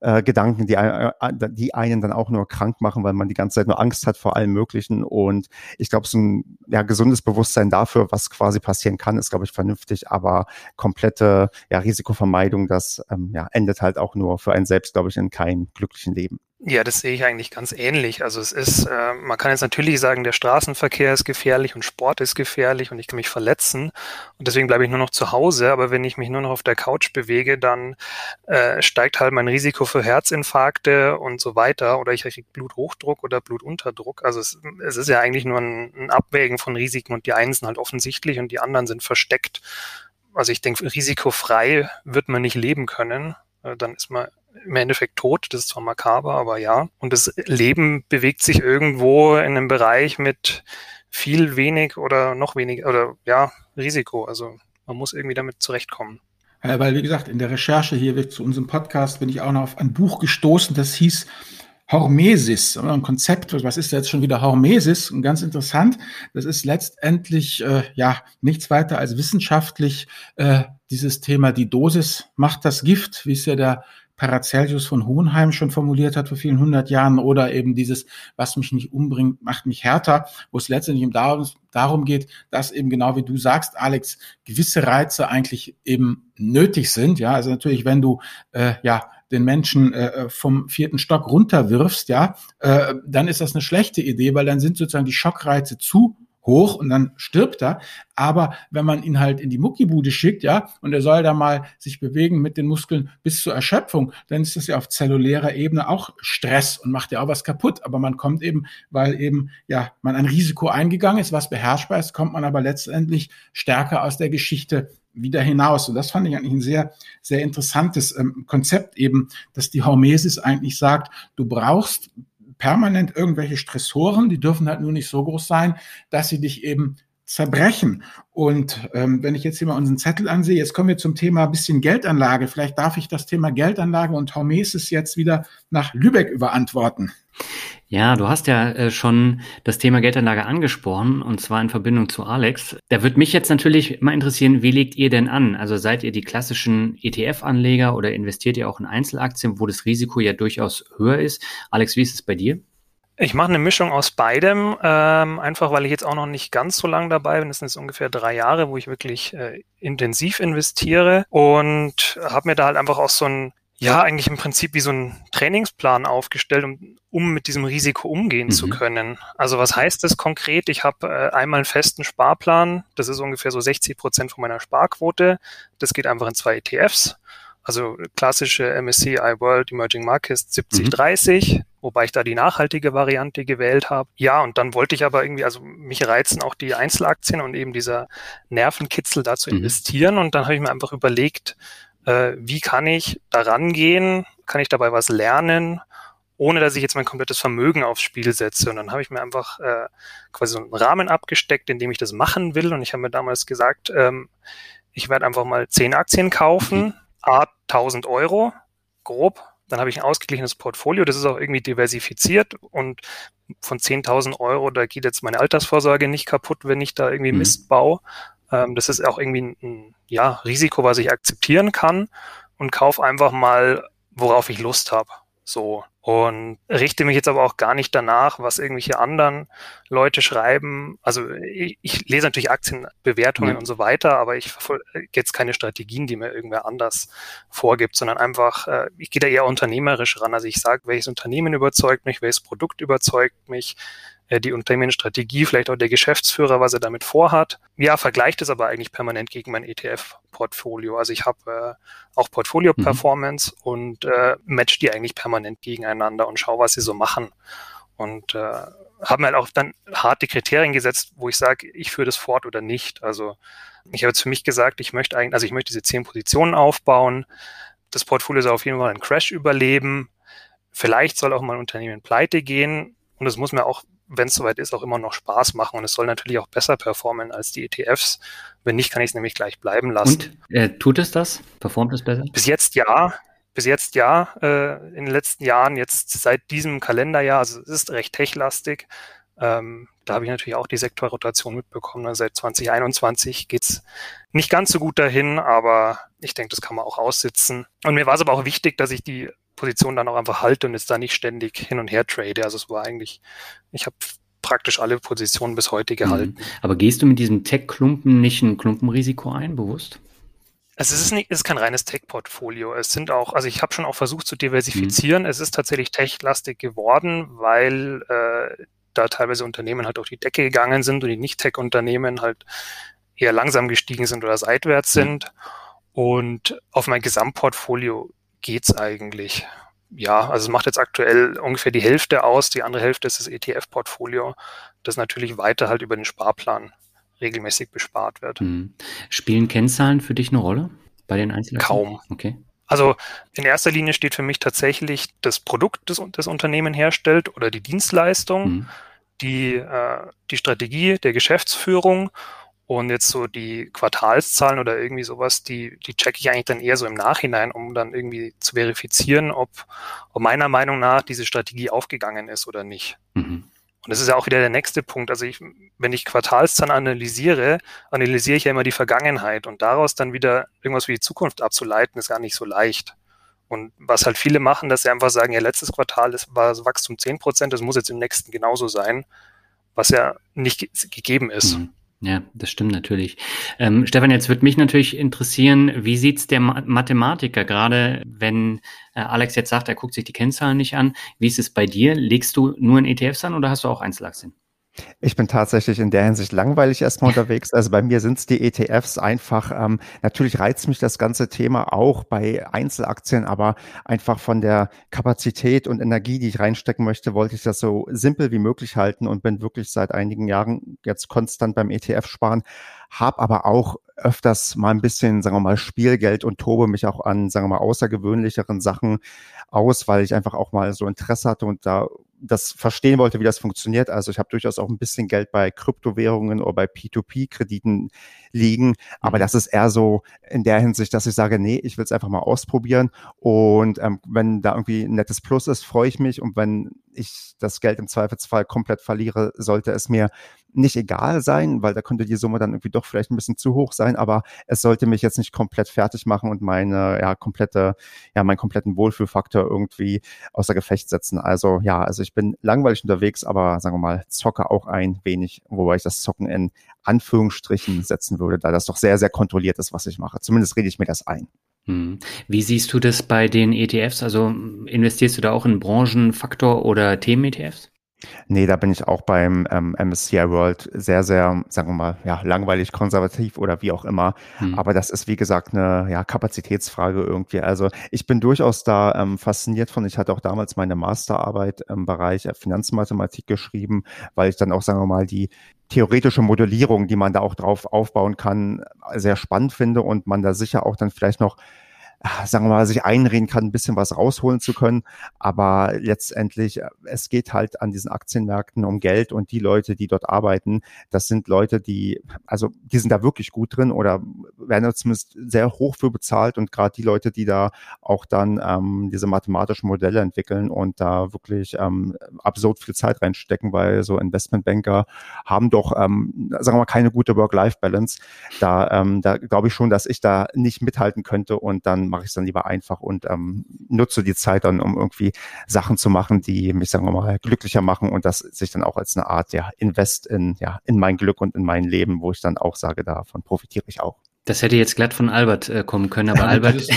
äh, Gedanken, die, äh, die einen dann auch nur krank machen, weil man die ganze Zeit nur Angst hat vor allem Möglichen. Und ich glaube, so ein ja, gesundes Bewusstsein dafür, was quasi passieren kann, ist, glaube ich, vernünftig. Aber komplette ja, Risikovermeidung, das ähm, ja, endet halt auch nur für einen selbst, glaube ich, in keinem glücklichen Leben. Ja, das sehe ich eigentlich ganz ähnlich. Also es ist, äh, man kann jetzt natürlich sagen, der Straßenverkehr ist gefährlich und Sport ist gefährlich und ich kann mich verletzen und deswegen bleibe ich nur noch zu Hause. Aber wenn ich mich nur noch auf der Couch bewege, dann äh, steigt halt mein Risiko für Herzinfarkte und so weiter oder ich kriege Bluthochdruck oder Blutunterdruck. Also es, es ist ja eigentlich nur ein, ein Abwägen von Risiken und die einen sind halt offensichtlich und die anderen sind versteckt. Also ich denke, risikofrei wird man nicht leben können. Äh, dann ist man im Endeffekt tot. Das ist zwar makaber, aber ja. Und das Leben bewegt sich irgendwo in einem Bereich mit viel wenig oder noch weniger oder ja, Risiko. Also man muss irgendwie damit zurechtkommen. Ja, weil, wie gesagt, in der Recherche hier zu unserem Podcast bin ich auch noch auf ein Buch gestoßen, das hieß Hormesis, ein Konzept, was ist jetzt schon wieder Hormesis? Und ganz interessant, das ist letztendlich äh, ja nichts weiter als wissenschaftlich äh, dieses Thema, die Dosis macht das Gift, wie es ja der Paracelsus von Hohenheim schon formuliert hat vor vielen hundert Jahren oder eben dieses, was mich nicht umbringt, macht mich härter, wo es letztendlich darum, darum geht, dass eben genau wie du sagst, Alex, gewisse Reize eigentlich eben nötig sind. Ja, also natürlich, wenn du äh, ja den Menschen äh, vom vierten Stock runterwirfst, ja, äh, dann ist das eine schlechte Idee, weil dann sind sozusagen die Schockreize zu hoch und dann stirbt er. Aber wenn man ihn halt in die Muckibude schickt, ja, und er soll da mal sich bewegen mit den Muskeln bis zur Erschöpfung, dann ist das ja auf zellulärer Ebene auch Stress und macht ja auch was kaputt. Aber man kommt eben, weil eben, ja, man ein Risiko eingegangen ist, was beherrschbar ist, kommt man aber letztendlich stärker aus der Geschichte wieder hinaus. Und das fand ich eigentlich ein sehr, sehr interessantes ähm, Konzept eben, dass die Hormesis eigentlich sagt, du brauchst permanent irgendwelche Stressoren, die dürfen halt nur nicht so groß sein, dass sie dich eben zerbrechen. Und ähm, wenn ich jetzt hier mal unseren Zettel ansehe, jetzt kommen wir zum Thema bisschen Geldanlage. Vielleicht darf ich das Thema Geldanlage und Hormesis jetzt wieder nach Lübeck überantworten. Ja, du hast ja äh, schon das Thema Geldanlage angesprochen und zwar in Verbindung zu Alex. Da würde mich jetzt natürlich mal interessieren, wie legt ihr denn an? Also seid ihr die klassischen ETF-Anleger oder investiert ihr auch in Einzelaktien, wo das Risiko ja durchaus höher ist? Alex, wie ist es bei dir? Ich mache eine Mischung aus beidem, ähm, einfach weil ich jetzt auch noch nicht ganz so lange dabei bin. Das sind jetzt ungefähr drei Jahre, wo ich wirklich äh, intensiv investiere und habe mir da halt einfach auch so ein ja, eigentlich im Prinzip wie so ein Trainingsplan aufgestellt, um, um mit diesem Risiko umgehen mhm. zu können. Also was heißt das konkret? Ich habe äh, einmal einen festen Sparplan, das ist ungefähr so 60 Prozent von meiner Sparquote. Das geht einfach in zwei ETFs. Also klassische MSCI World Emerging Markets 70-30, mhm. Wobei ich da die nachhaltige Variante gewählt habe. Ja, und dann wollte ich aber irgendwie, also mich reizen auch die Einzelaktien und eben dieser Nervenkitzel da zu mhm. investieren. Und dann habe ich mir einfach überlegt, äh, wie kann ich da rangehen, kann ich dabei was lernen, ohne dass ich jetzt mein komplettes Vermögen aufs Spiel setze. Und dann habe ich mir einfach äh, quasi so einen Rahmen abgesteckt, in dem ich das machen will. Und ich habe mir damals gesagt, ähm, ich werde einfach mal zehn Aktien kaufen, mhm. a 1000 Euro, grob. Dann habe ich ein ausgeglichenes Portfolio, das ist auch irgendwie diversifiziert und von 10.000 Euro, da geht jetzt meine Altersvorsorge nicht kaputt, wenn ich da irgendwie mhm. Mist baue. Ähm, das ist auch irgendwie ein, ein ja, Risiko, was ich akzeptieren kann und kaufe einfach mal, worauf ich Lust habe. So. Und richte mich jetzt aber auch gar nicht danach, was irgendwelche anderen Leute schreiben. Also ich, ich lese natürlich Aktienbewertungen mhm. und so weiter, aber ich verfolge jetzt keine Strategien, die mir irgendwer anders vorgibt, sondern einfach, äh, ich gehe da eher unternehmerisch ran. Also ich sage, welches Unternehmen überzeugt mich, welches Produkt überzeugt mich, die Unternehmensstrategie, vielleicht auch der Geschäftsführer, was er damit vorhat. Ja, vergleicht es aber eigentlich permanent gegen mein ETF-Portfolio. Also ich habe äh, auch Portfolio-Performance mhm. und äh, match die eigentlich permanent gegeneinander und schaue, was sie so machen. Und äh, haben halt auch dann harte Kriterien gesetzt, wo ich sage, ich führe das fort oder nicht. Also ich habe jetzt für mich gesagt, ich möchte eigentlich, also ich möchte diese zehn Positionen aufbauen. Das Portfolio soll auf jeden Fall einen Crash überleben. Vielleicht soll auch mal ein Unternehmen pleite gehen. Und es muss mir auch wenn es soweit ist, auch immer noch Spaß machen. Und es soll natürlich auch besser performen als die ETFs. Wenn nicht, kann ich es nämlich gleich bleiben lassen. Und äh, tut es das? Performt es besser? Bis jetzt ja. Bis jetzt ja. Äh, in den letzten Jahren, jetzt seit diesem Kalenderjahr, also es ist recht techlastig. Ähm, da habe ich natürlich auch die Sektorrotation mitbekommen. Also seit 2021 geht's nicht ganz so gut dahin, aber ich denke, das kann man auch aussitzen. Und mir war es aber auch wichtig, dass ich die Position dann auch einfach halte und jetzt da nicht ständig hin und her trade. Also es war eigentlich, ich habe praktisch alle Positionen bis heute gehalten. Mhm. Aber gehst du mit diesem Tech-Klumpen nicht ein Klumpenrisiko ein, bewusst? Also es ist, nicht, es ist kein reines Tech-Portfolio. Es sind auch, also ich habe schon auch versucht zu diversifizieren. Mhm. Es ist tatsächlich tech-lastig geworden, weil äh, da teilweise Unternehmen halt durch die Decke gegangen sind und die Nicht-Tech-Unternehmen halt eher langsam gestiegen sind oder seitwärts mhm. sind. Und auf mein Gesamtportfolio geht's eigentlich. Ja, also es macht jetzt aktuell ungefähr die Hälfte aus. Die andere Hälfte ist das ETF-Portfolio, das natürlich weiter halt über den Sparplan regelmäßig bespart wird. Hm. Spielen Kennzahlen für dich eine Rolle bei den Einzelnen? Kaum. Okay. Also in erster Linie steht für mich tatsächlich das Produkt, das das Unternehmen herstellt oder die Dienstleistung, hm. die, äh, die Strategie der Geschäftsführung und jetzt so die Quartalszahlen oder irgendwie sowas, die, die checke ich eigentlich dann eher so im Nachhinein, um dann irgendwie zu verifizieren, ob, ob meiner Meinung nach diese Strategie aufgegangen ist oder nicht. Mhm. Und das ist ja auch wieder der nächste Punkt. Also ich, wenn ich Quartalszahlen analysiere, analysiere ich ja immer die Vergangenheit und daraus dann wieder irgendwas für die Zukunft abzuleiten, ist gar nicht so leicht. Und was halt viele machen, dass sie einfach sagen, ja, letztes Quartal ist, war das Wachstum zehn Prozent, das muss jetzt im nächsten genauso sein, was ja nicht gegeben ist. Mhm. Ja, das stimmt natürlich. Ähm, Stefan, jetzt wird mich natürlich interessieren, wie sieht's der Ma Mathematiker gerade, wenn äh, Alex jetzt sagt, er guckt sich die Kennzahlen nicht an. Wie ist es bei dir? Legst du nur in ETFs an oder hast du auch Einzelaktien? Ich bin tatsächlich in der Hinsicht langweilig erstmal unterwegs. Also bei mir sind es die ETFs einfach. Ähm, natürlich reizt mich das ganze Thema auch bei Einzelaktien, aber einfach von der Kapazität und Energie, die ich reinstecken möchte, wollte ich das so simpel wie möglich halten und bin wirklich seit einigen Jahren jetzt konstant beim ETF sparen, habe aber auch öfters mal ein bisschen, sagen wir mal, Spielgeld und tobe mich auch an, sagen wir mal, außergewöhnlicheren Sachen aus, weil ich einfach auch mal so Interesse hatte und da das verstehen wollte, wie das funktioniert. Also ich habe durchaus auch ein bisschen Geld bei Kryptowährungen oder bei P2P-Krediten liegen, aber mhm. das ist eher so in der Hinsicht, dass ich sage, nee, ich will es einfach mal ausprobieren und ähm, wenn da irgendwie ein nettes Plus ist, freue ich mich und wenn ich das Geld im Zweifelsfall komplett verliere, sollte es mir nicht egal sein, weil da könnte die Summe dann irgendwie doch vielleicht ein bisschen zu hoch sein, aber es sollte mich jetzt nicht komplett fertig machen und meine, ja, komplette, ja, meinen kompletten Wohlfühlfaktor irgendwie außer Gefecht setzen. Also, ja, also ich bin langweilig unterwegs, aber sagen wir mal, zocke auch ein wenig, wobei ich das Zocken in Anführungsstrichen setzen würde, da das doch sehr, sehr kontrolliert ist, was ich mache. Zumindest rede ich mir das ein. Hm. Wie siehst du das bei den ETFs? Also investierst du da auch in Branchenfaktor oder Themen-ETFs? Nee, da bin ich auch beim ähm, MSCI World sehr, sehr, sagen wir mal, ja, langweilig, konservativ oder wie auch immer. Hm. Aber das ist, wie gesagt, eine ja, Kapazitätsfrage irgendwie. Also ich bin durchaus da ähm, fasziniert von. Ich hatte auch damals meine Masterarbeit im Bereich Finanzmathematik geschrieben, weil ich dann auch, sagen wir mal, die theoretische Modellierung, die man da auch drauf aufbauen kann, sehr spannend finde und man da sicher auch dann vielleicht noch sagen wir mal, sich einreden kann, ein bisschen was rausholen zu können. Aber letztendlich, äh, es geht halt an diesen Aktienmärkten um Geld und die Leute, die dort arbeiten, das sind Leute, die, also die sind da wirklich gut drin oder werden zumindest sehr hoch für bezahlt und gerade die Leute, die da auch dann ähm, diese mathematischen Modelle entwickeln und da wirklich ähm, absurd viel Zeit reinstecken, weil so Investmentbanker haben doch, ähm, sagen wir mal, keine gute Work-Life-Balance. Da, ähm, da glaube ich schon, dass ich da nicht mithalten könnte und dann mache ich es dann lieber einfach und ähm, nutze die Zeit dann, um irgendwie Sachen zu machen, die mich, sagen wir mal, glücklicher machen und das sich dann auch als eine Art ja, Invest in, ja, in mein Glück und in mein Leben, wo ich dann auch sage, davon profitiere ich auch. Das hätte jetzt glatt von Albert äh, kommen können, aber ja, Albert. Dieses,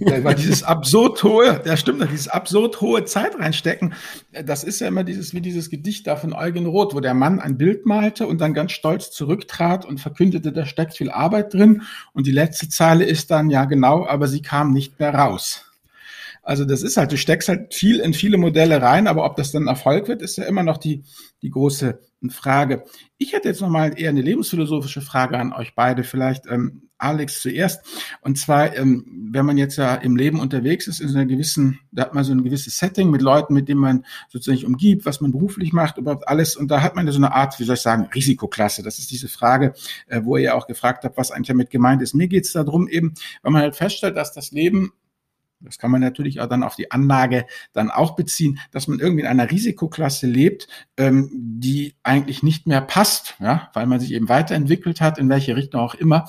ja, dieses absurd hohe, der stimmt, dieses absurd hohe Zeit reinstecken, das ist ja immer dieses, wie dieses Gedicht da von Eugen Roth, wo der Mann ein Bild malte und dann ganz stolz zurücktrat und verkündete, da steckt viel Arbeit drin. Und die letzte Zeile ist dann, ja genau, aber sie kam nicht mehr raus. Also das ist halt, du steckst halt viel in viele Modelle rein, aber ob das dann Erfolg wird, ist ja immer noch die, die große Frage. Ich hätte jetzt nochmal eher eine lebensphilosophische Frage an euch beide, vielleicht ähm, Alex zuerst. Und zwar, ähm, wenn man jetzt ja im Leben unterwegs ist, in so einer gewissen, da hat man so ein gewisses Setting mit Leuten, mit denen man sozusagen umgibt, was man beruflich macht, überhaupt alles. Und da hat man ja so eine Art, wie soll ich sagen, Risikoklasse. Das ist diese Frage, äh, wo ihr auch gefragt habt, was eigentlich damit gemeint ist. Mir geht es darum eben, weil man halt feststellt, dass das Leben das kann man natürlich auch dann auf die Anlage dann auch beziehen, dass man irgendwie in einer Risikoklasse lebt, ähm, die eigentlich nicht mehr passt, ja, weil man sich eben weiterentwickelt hat, in welche Richtung auch immer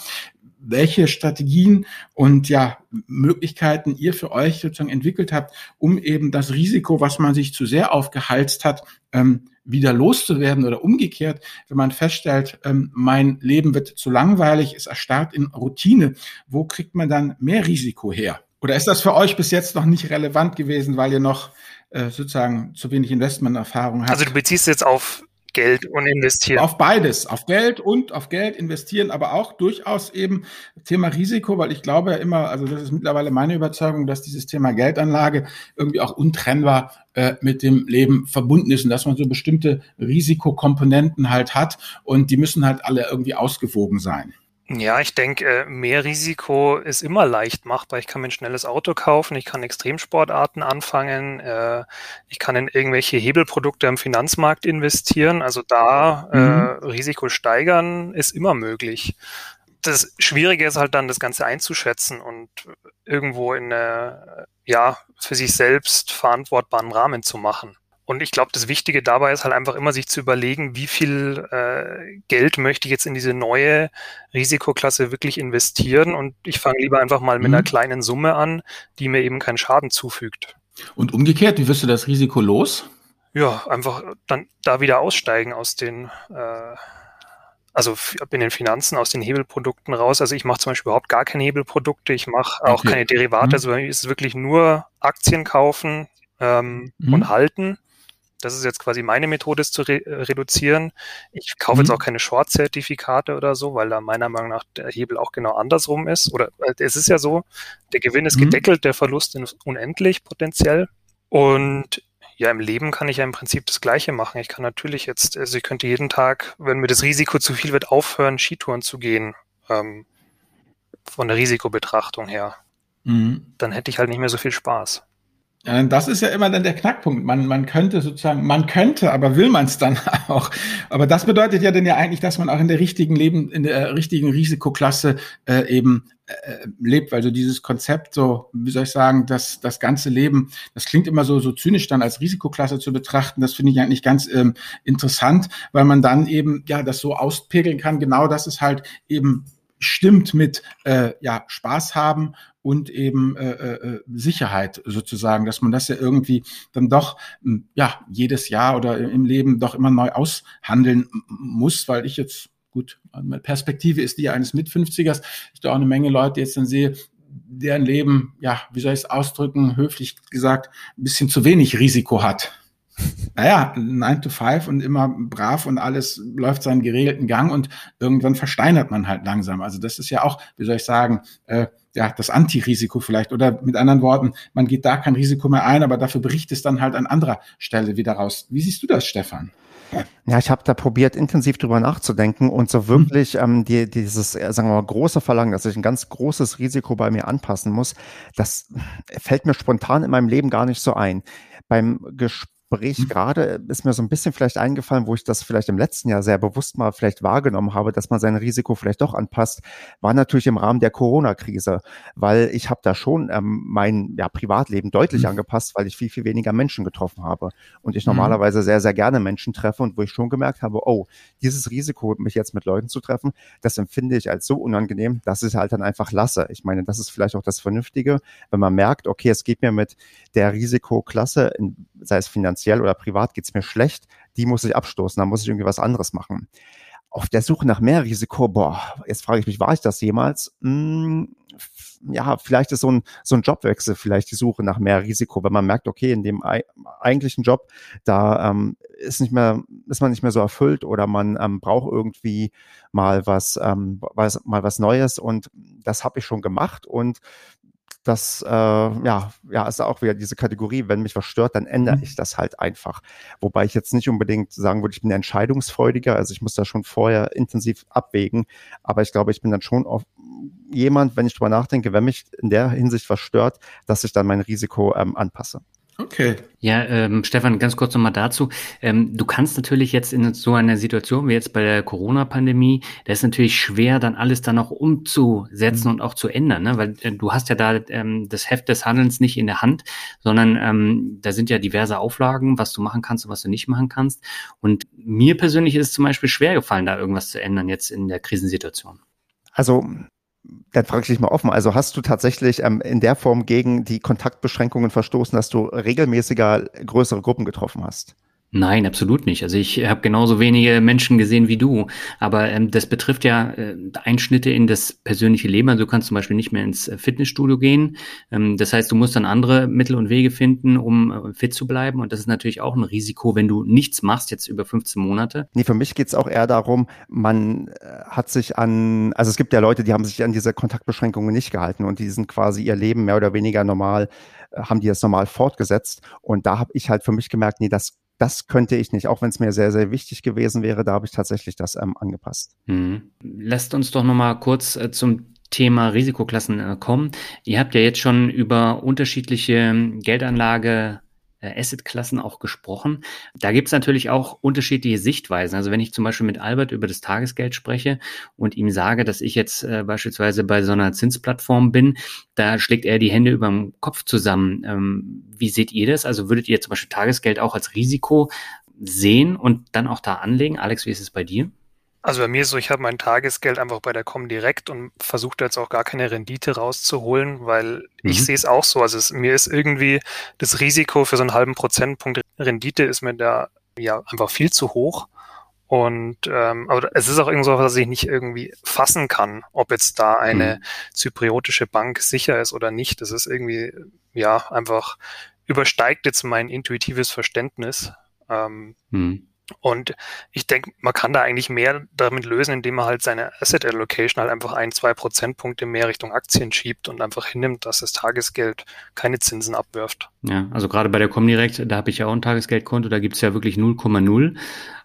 welche Strategien und ja Möglichkeiten ihr für euch sozusagen entwickelt habt, um eben das Risiko, was man sich zu sehr aufgeheizt hat, ähm, wieder loszuwerden oder umgekehrt, wenn man feststellt, ähm, mein Leben wird zu langweilig, es erstarrt in Routine, wo kriegt man dann mehr Risiko her? Oder ist das für euch bis jetzt noch nicht relevant gewesen, weil ihr noch äh, sozusagen zu wenig Investmenterfahrung habt? Also du beziehst jetzt auf Geld und investieren. Auf beides, auf Geld und auf Geld investieren, aber auch durchaus eben Thema Risiko, weil ich glaube ja immer, also das ist mittlerweile meine Überzeugung, dass dieses Thema Geldanlage irgendwie auch untrennbar äh, mit dem Leben verbunden ist und dass man so bestimmte Risikokomponenten halt hat und die müssen halt alle irgendwie ausgewogen sein. Ja, ich denke, äh, mehr Risiko ist immer leicht machbar. Ich kann mir ein schnelles Auto kaufen, ich kann Extremsportarten anfangen, äh, ich kann in irgendwelche Hebelprodukte am Finanzmarkt investieren. Also da äh, mhm. Risiko steigern ist immer möglich. Das Schwierige ist halt dann, das Ganze einzuschätzen und irgendwo in eine, ja, für sich selbst verantwortbaren Rahmen zu machen. Und ich glaube, das Wichtige dabei ist halt einfach immer sich zu überlegen, wie viel äh, Geld möchte ich jetzt in diese neue Risikoklasse wirklich investieren. Und ich fange lieber einfach mal mit mhm. einer kleinen Summe an, die mir eben keinen Schaden zufügt. Und umgekehrt, wie wirst du das Risiko los? Ja, einfach dann da wieder aussteigen aus den, äh, also in den Finanzen, aus den Hebelprodukten raus. Also ich mache zum Beispiel überhaupt gar keine Hebelprodukte, ich mache auch okay. keine Derivate. Mhm. Also bei mir ist es wirklich nur Aktien kaufen ähm, mhm. und halten das ist jetzt quasi meine Methode, es zu re reduzieren. Ich kaufe mhm. jetzt auch keine Short-Zertifikate oder so, weil da meiner Meinung nach der Hebel auch genau andersrum ist. Oder äh, es ist ja so, der Gewinn ist mhm. gedeckelt, der Verlust ist unendlich potenziell. Und ja, im Leben kann ich ja im Prinzip das Gleiche machen. Ich kann natürlich jetzt, also ich könnte jeden Tag, wenn mir das Risiko zu viel wird, aufhören, Skitouren zu gehen. Ähm, von der Risikobetrachtung her. Mhm. Dann hätte ich halt nicht mehr so viel Spaß. Das ist ja immer dann der Knackpunkt. Man, man könnte sozusagen, man könnte, aber will man es dann auch. Aber das bedeutet ja dann ja eigentlich, dass man auch in der richtigen Leben, in der richtigen Risikoklasse äh, eben äh, lebt. Also dieses Konzept, so, wie soll ich sagen, dass das ganze Leben, das klingt immer so, so zynisch dann als Risikoklasse zu betrachten. Das finde ich eigentlich ganz ähm, interessant, weil man dann eben ja das so auspegeln kann. Genau das ist halt eben stimmt mit äh, ja, Spaß haben und eben äh, äh, Sicherheit sozusagen, dass man das ja irgendwie dann doch hm, ja jedes Jahr oder im Leben doch immer neu aushandeln muss, weil ich jetzt gut, meine Perspektive ist die eines Mit-50ers. Ich da auch eine Menge Leute jetzt dann sehe, deren Leben, ja, wie soll ich es ausdrücken, höflich gesagt, ein bisschen zu wenig Risiko hat naja, 9 to 5 und immer brav und alles läuft seinen geregelten Gang und irgendwann versteinert man halt langsam. Also das ist ja auch, wie soll ich sagen, äh, ja, das Antirisiko vielleicht. Oder mit anderen Worten, man geht da kein Risiko mehr ein, aber dafür bricht es dann halt an anderer Stelle wieder raus. Wie siehst du das, Stefan? Ja, ich habe da probiert, intensiv drüber nachzudenken und so wirklich ähm, die, dieses, äh, sagen wir mal, große Verlangen, dass ich ein ganz großes Risiko bei mir anpassen muss, das fällt mir spontan in meinem Leben gar nicht so ein. Beim Gespräch Gespräch mhm. gerade ist mir so ein bisschen vielleicht eingefallen, wo ich das vielleicht im letzten Jahr sehr bewusst mal vielleicht wahrgenommen habe, dass man sein Risiko vielleicht doch anpasst, war natürlich im Rahmen der Corona-Krise, weil ich habe da schon ähm, mein ja, Privatleben deutlich mhm. angepasst, weil ich viel, viel weniger Menschen getroffen habe und ich mhm. normalerweise sehr, sehr gerne Menschen treffe und wo ich schon gemerkt habe, oh, dieses Risiko, mich jetzt mit Leuten zu treffen, das empfinde ich als so unangenehm, dass ich es halt dann einfach lasse. Ich meine, das ist vielleicht auch das Vernünftige, wenn man merkt, okay, es geht mir mit der Risikoklasse, sei es finanziell, finanziell oder privat geht's mir schlecht, die muss ich abstoßen, da muss ich irgendwie was anderes machen. Auf der Suche nach mehr Risiko, boah, jetzt frage ich mich, war ich das jemals? Hm, ja, vielleicht ist so ein, so ein Jobwechsel vielleicht die Suche nach mehr Risiko, wenn man merkt, okay, in dem eigentlichen Job, da ähm, ist nicht mehr, ist man nicht mehr so erfüllt oder man ähm, braucht irgendwie mal was, ähm, was, mal was Neues und das habe ich schon gemacht und das äh, ja, ja, ist auch wieder diese Kategorie, wenn mich was stört, dann ändere mhm. ich das halt einfach. Wobei ich jetzt nicht unbedingt sagen würde, ich bin entscheidungsfreudiger, also ich muss da schon vorher intensiv abwägen, aber ich glaube, ich bin dann schon auf jemand, wenn ich drüber nachdenke, wenn mich in der Hinsicht was stört, dass ich dann mein Risiko ähm, anpasse. Okay. Ja, ähm, Stefan, ganz kurz nochmal dazu. Ähm, du kannst natürlich jetzt in so einer Situation wie jetzt bei der Corona-Pandemie, da ist natürlich schwer, dann alles dann noch umzusetzen mhm. und auch zu ändern, ne? weil äh, du hast ja da ähm, das Heft des Handelns nicht in der Hand, sondern ähm, da sind ja diverse Auflagen, was du machen kannst und was du nicht machen kannst. Und mir persönlich ist es zum Beispiel schwer gefallen, da irgendwas zu ändern jetzt in der Krisensituation. Also dann frage ich dich mal offen, also hast du tatsächlich ähm, in der Form gegen die Kontaktbeschränkungen verstoßen, dass du regelmäßiger größere Gruppen getroffen hast? Nein, absolut nicht. Also ich habe genauso wenige Menschen gesehen wie du, aber ähm, das betrifft ja äh, Einschnitte in das persönliche Leben. Also du kannst zum Beispiel nicht mehr ins äh, Fitnessstudio gehen. Ähm, das heißt, du musst dann andere Mittel und Wege finden, um äh, fit zu bleiben. Und das ist natürlich auch ein Risiko, wenn du nichts machst jetzt über 15 Monate. Nee, für mich geht's auch eher darum, man äh, hat sich an, also es gibt ja Leute, die haben sich an diese Kontaktbeschränkungen nicht gehalten und die sind quasi ihr Leben mehr oder weniger normal äh, haben die das normal fortgesetzt. Und da habe ich halt für mich gemerkt, nee, das das könnte ich nicht, auch wenn es mir sehr, sehr wichtig gewesen wäre, da habe ich tatsächlich das ähm, angepasst. Mhm. Lasst uns doch nochmal kurz äh, zum Thema Risikoklassen äh, kommen. Ihr habt ja jetzt schon über unterschiedliche ähm, Geldanlage Assetklassen auch gesprochen. Da gibt es natürlich auch unterschiedliche Sichtweisen. Also wenn ich zum Beispiel mit Albert über das Tagesgeld spreche und ihm sage, dass ich jetzt äh, beispielsweise bei so einer Zinsplattform bin, da schlägt er die Hände über dem Kopf zusammen. Ähm, wie seht ihr das? Also würdet ihr zum Beispiel Tagesgeld auch als Risiko sehen und dann auch da anlegen? Alex, wie ist es bei dir? Also bei mir ist so, ich habe mein Tagesgeld einfach bei der Comdirect und versuche jetzt auch gar keine Rendite rauszuholen, weil mhm. ich sehe es auch so. Also es, mir ist irgendwie das Risiko für so einen halben Prozentpunkt Rendite ist mir da ja einfach viel zu hoch. Und ähm, aber es ist auch irgend so, was ich nicht irgendwie fassen kann, ob jetzt da eine mhm. zypriotische Bank sicher ist oder nicht. Das ist irgendwie ja einfach übersteigt jetzt mein intuitives Verständnis. Ähm, hm. Und ich denke, man kann da eigentlich mehr damit lösen, indem man halt seine Asset Allocation halt einfach ein, zwei Prozentpunkte mehr Richtung Aktien schiebt und einfach hinnimmt, dass das Tagesgeld keine Zinsen abwirft. Ja, also gerade bei der Comdirect, da habe ich ja auch ein Tagesgeldkonto, da gibt's ja wirklich 0,0.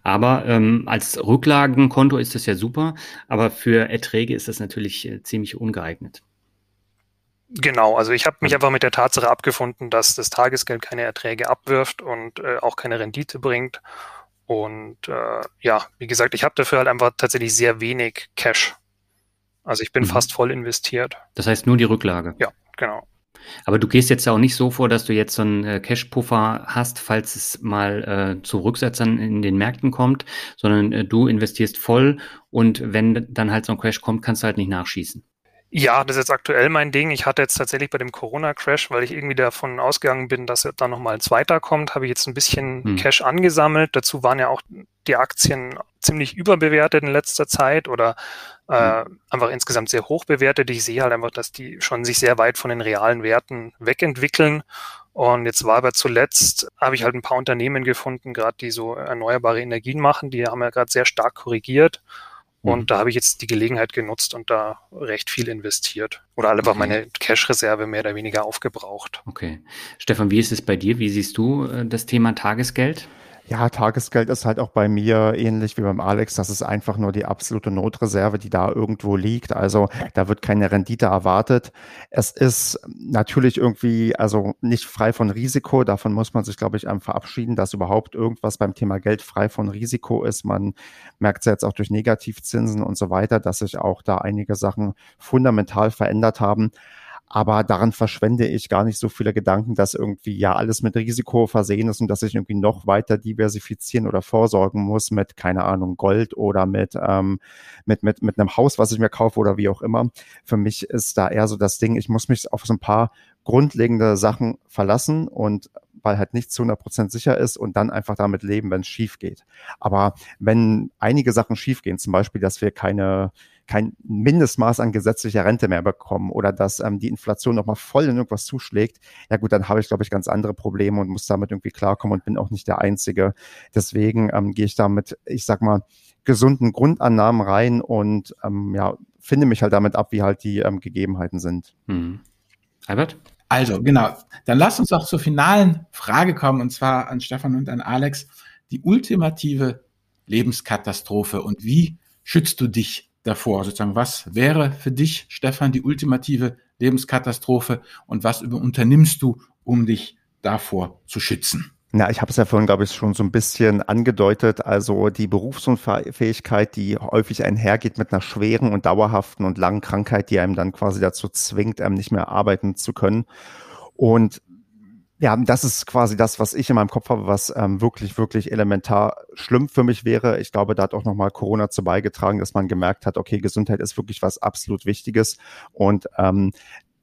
Aber ähm, als Rücklagenkonto ist das ja super, aber für Erträge ist das natürlich äh, ziemlich ungeeignet. Genau, also ich habe mich einfach mit der Tatsache abgefunden, dass das Tagesgeld keine Erträge abwirft und äh, auch keine Rendite bringt. Und äh, ja, wie gesagt, ich habe dafür halt einfach tatsächlich sehr wenig Cash. Also ich bin mhm. fast voll investiert. Das heißt nur die Rücklage. Ja, genau. Aber du gehst jetzt auch nicht so vor, dass du jetzt so einen äh, Cash-Puffer hast, falls es mal äh, zu Rücksetzern in den Märkten kommt, sondern äh, du investierst voll und wenn dann halt so ein Crash kommt, kannst du halt nicht nachschießen. Ja, das ist jetzt aktuell mein Ding. Ich hatte jetzt tatsächlich bei dem Corona-Crash, weil ich irgendwie davon ausgegangen bin, dass da nochmal ein zweiter kommt, habe ich jetzt ein bisschen hm. Cash angesammelt. Dazu waren ja auch die Aktien ziemlich überbewertet in letzter Zeit oder äh, hm. einfach insgesamt sehr hoch bewertet. Ich sehe halt einfach, dass die schon sich sehr weit von den realen Werten wegentwickeln. Und jetzt war aber zuletzt, habe ich halt ein paar Unternehmen gefunden, gerade die so erneuerbare Energien machen, die haben ja gerade sehr stark korrigiert. Und mhm. da habe ich jetzt die Gelegenheit genutzt und da recht viel investiert. Oder einfach okay. meine Cash-Reserve mehr oder weniger aufgebraucht. Okay. Stefan, wie ist es bei dir? Wie siehst du äh, das Thema Tagesgeld? Ja, Tagesgeld ist halt auch bei mir ähnlich wie beim Alex. Das ist einfach nur die absolute Notreserve, die da irgendwo liegt. Also da wird keine Rendite erwartet. Es ist natürlich irgendwie, also nicht frei von Risiko. Davon muss man sich, glaube ich, verabschieden, dass überhaupt irgendwas beim Thema Geld frei von Risiko ist. Man merkt es jetzt auch durch Negativzinsen und so weiter, dass sich auch da einige Sachen fundamental verändert haben. Aber daran verschwende ich gar nicht so viele Gedanken, dass irgendwie ja alles mit Risiko versehen ist und dass ich irgendwie noch weiter diversifizieren oder vorsorgen muss mit, keine Ahnung, Gold oder mit, ähm, mit, mit, mit einem Haus, was ich mir kaufe oder wie auch immer. Für mich ist da eher so das Ding, ich muss mich auf so ein paar grundlegende Sachen verlassen und weil halt nichts zu 100 Prozent sicher ist und dann einfach damit leben, wenn es schief geht. Aber wenn einige Sachen schief gehen, zum Beispiel, dass wir keine kein Mindestmaß an gesetzlicher Rente mehr bekommen oder dass ähm, die Inflation nochmal voll in irgendwas zuschlägt, ja gut, dann habe ich, glaube ich, ganz andere Probleme und muss damit irgendwie klarkommen und bin auch nicht der Einzige. Deswegen ähm, gehe ich damit, ich sag mal, gesunden Grundannahmen rein und ähm, ja, finde mich halt damit ab, wie halt die ähm, Gegebenheiten sind. Mhm. Albert? Also, genau. Dann lass uns doch zur finalen Frage kommen, und zwar an Stefan und an Alex. Die ultimative Lebenskatastrophe und wie schützt du dich davor? Sozusagen, was wäre für dich, Stefan, die ultimative Lebenskatastrophe und was unternimmst du, um dich davor zu schützen? Na, ich habe es ja vorhin, glaube ich, schon so ein bisschen angedeutet. Also die Berufsunfähigkeit, die häufig einhergeht mit einer schweren und dauerhaften und langen Krankheit, die einem dann quasi dazu zwingt, einem nicht mehr arbeiten zu können. Und ja, das ist quasi das, was ich in meinem Kopf habe, was ähm, wirklich, wirklich elementar schlimm für mich wäre. Ich glaube, da hat auch nochmal Corona zu beigetragen, dass man gemerkt hat, okay, Gesundheit ist wirklich was absolut Wichtiges. Und ähm,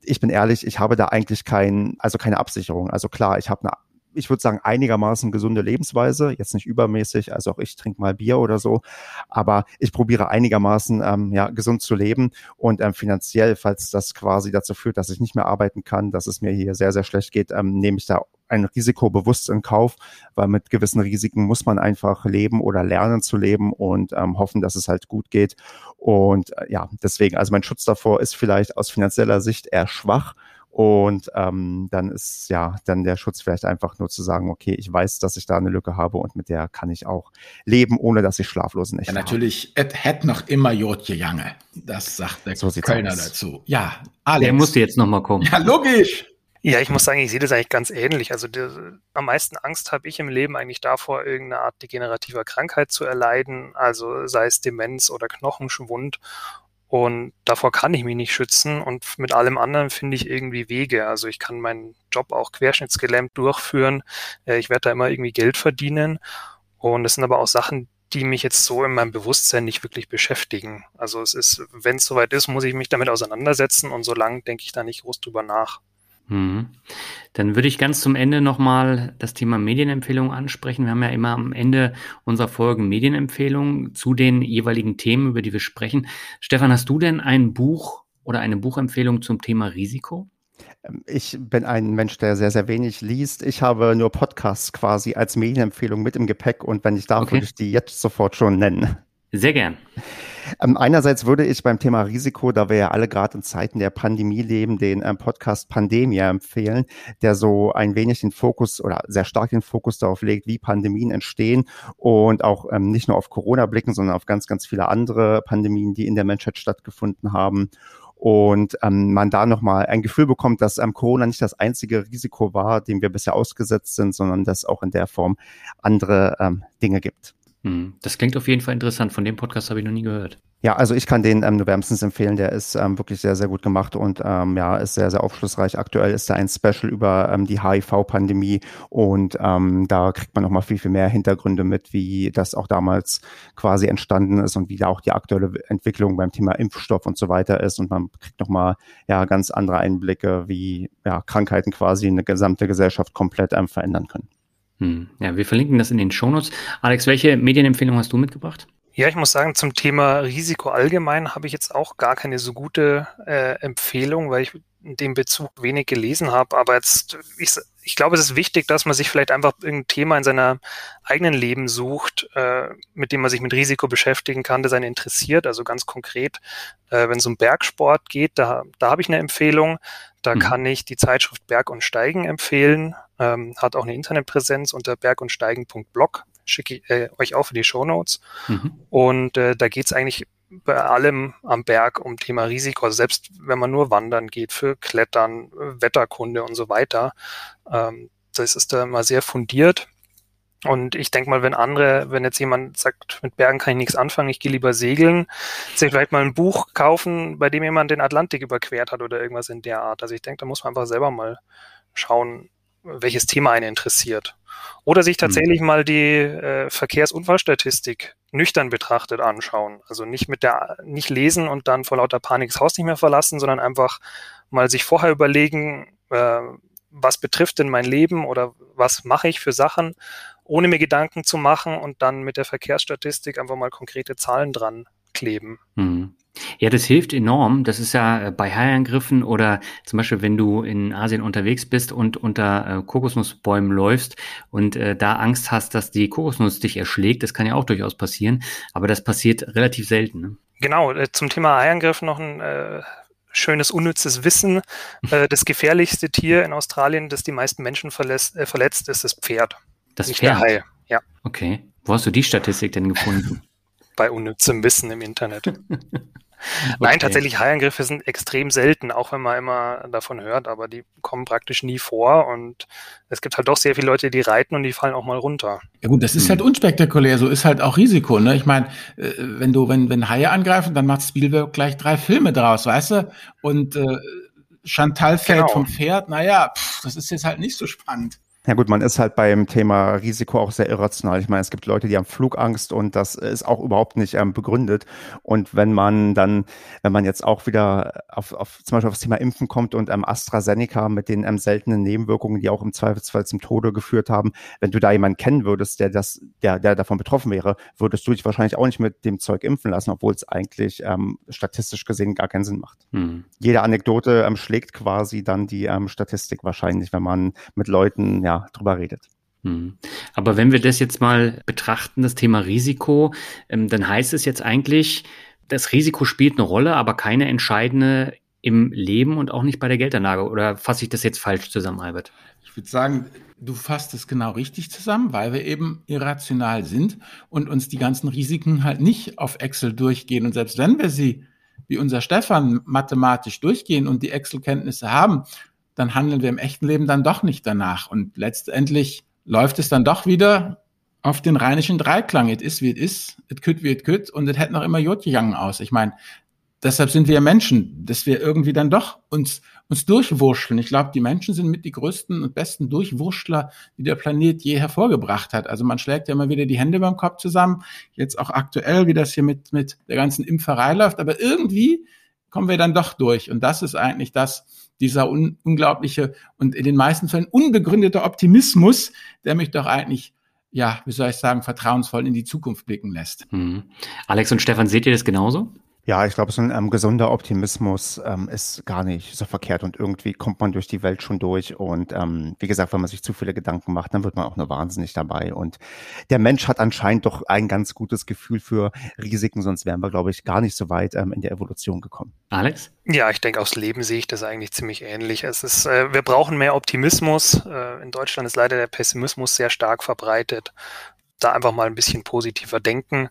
ich bin ehrlich, ich habe da eigentlich kein, also keine Absicherung. Also klar, ich habe eine ich würde sagen, einigermaßen gesunde Lebensweise. Jetzt nicht übermäßig, also auch ich trinke mal Bier oder so. Aber ich probiere einigermaßen ähm, ja, gesund zu leben und ähm, finanziell, falls das quasi dazu führt, dass ich nicht mehr arbeiten kann, dass es mir hier sehr, sehr schlecht geht, ähm, nehme ich da ein Risiko bewusst in Kauf, weil mit gewissen Risiken muss man einfach leben oder lernen zu leben und ähm, hoffen, dass es halt gut geht. Und äh, ja, deswegen, also mein Schutz davor ist vielleicht aus finanzieller Sicht eher schwach und ähm, dann ist ja dann der Schutz vielleicht einfach nur zu sagen, okay, ich weiß, dass ich da eine Lücke habe und mit der kann ich auch leben, ohne dass ich schlaflose Nächte ja, natürlich, es hätte noch immer Jodje Jange. Das sagt der so Kölner aus. dazu. Ja, Alex. Der musste jetzt nochmal kommen. Ja, logisch. Ja, ich muss sagen, ich sehe das eigentlich ganz ähnlich. Also die, am meisten Angst habe ich im Leben eigentlich davor, irgendeine Art degenerativer Krankheit zu erleiden, also sei es Demenz oder Knochenschwund. Und davor kann ich mich nicht schützen. Und mit allem anderen finde ich irgendwie Wege. Also ich kann meinen Job auch querschnittsgelähmt durchführen. Äh, ich werde da immer irgendwie Geld verdienen. Und es sind aber auch Sachen, die mich jetzt so in meinem Bewusstsein nicht wirklich beschäftigen. Also es ist, wenn es soweit ist, muss ich mich damit auseinandersetzen und so lang denke ich da nicht groß drüber nach. Mhm. Dann würde ich ganz zum Ende nochmal das Thema Medienempfehlungen ansprechen. Wir haben ja immer am Ende unserer Folgen Medienempfehlungen zu den jeweiligen Themen, über die wir sprechen. Stefan, hast du denn ein Buch oder eine Buchempfehlung zum Thema Risiko? Ähm, ich bin ein Mensch, der sehr, sehr wenig liest. Ich habe nur Podcasts quasi als Medienempfehlung mit im Gepäck und wenn ich darf, okay. würde ich die jetzt sofort schon nennen. Sehr gern. Ähm, einerseits würde ich beim Thema Risiko, da wir ja alle gerade in Zeiten der Pandemie leben, den ähm, Podcast Pandemia empfehlen, der so ein wenig den Fokus oder sehr stark den Fokus darauf legt, wie Pandemien entstehen und auch ähm, nicht nur auf Corona blicken, sondern auf ganz, ganz viele andere Pandemien, die in der Menschheit stattgefunden haben und ähm, man da nochmal ein Gefühl bekommt, dass ähm, Corona nicht das einzige Risiko war, dem wir bisher ausgesetzt sind, sondern dass auch in der Form andere ähm, Dinge gibt. Hm, das klingt auf jeden Fall interessant. Von dem Podcast habe ich noch nie gehört. Ja, also ich kann den ähm, nur wärmstens empfehlen. Der ist ähm, wirklich sehr, sehr gut gemacht und ähm, ja, ist sehr, sehr aufschlussreich. Aktuell ist da ein Special über ähm, die HIV-Pandemie und ähm, da kriegt man noch mal viel, viel mehr Hintergründe mit, wie das auch damals quasi entstanden ist und wie da auch die aktuelle Entwicklung beim Thema Impfstoff und so weiter ist. Und man kriegt noch mal ja ganz andere Einblicke, wie ja, Krankheiten quasi eine gesamte Gesellschaft komplett ähm, verändern können. Hm. Ja, wir verlinken das in den Shownotes. Alex, welche Medienempfehlung hast du mitgebracht? Ja, ich muss sagen, zum Thema Risiko allgemein habe ich jetzt auch gar keine so gute äh, Empfehlung, weil ich in dem Bezug wenig gelesen habe. Aber jetzt, ich, ich glaube, es ist wichtig, dass man sich vielleicht einfach irgendein Thema in seiner eigenen Leben sucht, äh, mit dem man sich mit Risiko beschäftigen kann, das einen interessiert. Also ganz konkret, äh, wenn es um Bergsport geht, da, da habe ich eine Empfehlung. Da mhm. kann ich die Zeitschrift Berg und Steigen empfehlen. Ähm, hat auch eine Internetpräsenz unter bergundsteigen.blog schicke ich äh, euch auch für die Show Notes. Mhm. Und äh, da geht es eigentlich bei allem am Berg um Thema Risiko. Also selbst wenn man nur wandern geht, für Klettern, Wetterkunde und so weiter. Ähm, das ist da immer sehr fundiert. Und ich denke mal, wenn andere, wenn jetzt jemand sagt, mit Bergen kann ich nichts anfangen, ich gehe lieber segeln, sich vielleicht mal ein Buch kaufen, bei dem jemand den Atlantik überquert hat oder irgendwas in der Art. Also ich denke, da muss man einfach selber mal schauen, welches Thema einen interessiert. Oder sich tatsächlich mhm. mal die äh, Verkehrsunfallstatistik nüchtern betrachtet anschauen. Also nicht mit der, nicht lesen und dann vor lauter Panik das Haus nicht mehr verlassen, sondern einfach mal sich vorher überlegen, äh, was betrifft denn mein Leben oder was mache ich für Sachen, ohne mir Gedanken zu machen und dann mit der Verkehrsstatistik einfach mal konkrete Zahlen dran kleben. Mhm. Ja, das hilft enorm. Das ist ja äh, bei Haiangriffen oder zum Beispiel, wenn du in Asien unterwegs bist und unter äh, Kokosnussbäumen läufst und äh, da Angst hast, dass die Kokosnuss dich erschlägt. Das kann ja auch durchaus passieren, aber das passiert relativ selten. Ne? Genau, äh, zum Thema Haiangriff noch ein äh, schönes, unnützes Wissen. Äh, das gefährlichste Tier in Australien, das die meisten Menschen verletzt, verletzt ist das Pferd. Das Nicht Pferd? Der Hai. Ja. Okay. Wo hast du die Statistik denn gefunden? Bei unnützem Wissen im Internet. Okay. Nein, tatsächlich Haiangriffe sind extrem selten, auch wenn man immer davon hört, aber die kommen praktisch nie vor und es gibt halt doch sehr viele Leute, die reiten und die fallen auch mal runter. Ja gut, das ist halt unspektakulär, so ist halt auch Risiko, ne? Ich meine, äh, wenn du, wenn, wenn Haie angreifen, dann macht Spielberg gleich drei Filme draus, weißt du? Und äh, Chantal fällt genau. vom Pferd, naja, pff, das ist jetzt halt nicht so spannend. Ja gut, man ist halt beim Thema Risiko auch sehr irrational. Ich meine, es gibt Leute, die haben Flugangst und das ist auch überhaupt nicht ähm, begründet. Und wenn man dann, wenn man jetzt auch wieder auf, auf zum Beispiel auf das Thema Impfen kommt und ähm, AstraZeneca mit den ähm, seltenen Nebenwirkungen, die auch im Zweifelsfall zum Tode geführt haben, wenn du da jemanden kennen würdest, der das, der, der davon betroffen wäre, würdest du dich wahrscheinlich auch nicht mit dem Zeug impfen lassen, obwohl es eigentlich ähm, statistisch gesehen gar keinen Sinn macht. Hm. Jede Anekdote ähm, schlägt quasi dann die ähm, Statistik wahrscheinlich, wenn man mit Leuten ja drüber redet. Hm. Aber wenn wir das jetzt mal betrachten, das Thema Risiko, ähm, dann heißt es jetzt eigentlich, das Risiko spielt eine Rolle, aber keine entscheidende im Leben und auch nicht bei der Geldanlage. Oder fasse ich das jetzt falsch zusammen, Albert? Ich würde sagen, du fasst es genau richtig zusammen, weil wir eben irrational sind und uns die ganzen Risiken halt nicht auf Excel durchgehen. Und selbst wenn wir sie, wie unser Stefan, mathematisch durchgehen und die Excel-Kenntnisse haben, dann handeln wir im echten Leben dann doch nicht danach. Und letztendlich läuft es dann doch wieder auf den rheinischen Dreiklang. Es ist, wie es ist, es kütt, wie es kütt, und es hätte noch immer Jod gegangen aus. Ich meine, deshalb sind wir Menschen, dass wir irgendwie dann doch uns, uns durchwurschteln. Ich glaube, die Menschen sind mit die größten und besten Durchwurschler, die der Planet je hervorgebracht hat. Also man schlägt ja immer wieder die Hände beim Kopf zusammen. Jetzt auch aktuell, wie das hier mit, mit der ganzen Impferei läuft. Aber irgendwie kommen wir dann doch durch. Und das ist eigentlich das, dieser un unglaubliche und in den meisten Fällen unbegründete Optimismus, der mich doch eigentlich ja, wie soll ich sagen, vertrauensvoll in die Zukunft blicken lässt. Hm. Alex und Stefan, seht ihr das genauso? Ja, ich glaube, so ein ähm, gesunder Optimismus ähm, ist gar nicht so verkehrt und irgendwie kommt man durch die Welt schon durch. Und ähm, wie gesagt, wenn man sich zu viele Gedanken macht, dann wird man auch nur wahnsinnig dabei. Und der Mensch hat anscheinend doch ein ganz gutes Gefühl für Risiken, sonst wären wir, glaube ich, gar nicht so weit ähm, in der Evolution gekommen. Alex? Ja, ich denke, aus Leben sehe ich das eigentlich ziemlich ähnlich. Es ist, äh, wir brauchen mehr Optimismus. Äh, in Deutschland ist leider der Pessimismus sehr stark verbreitet. Da einfach mal ein bisschen positiver denken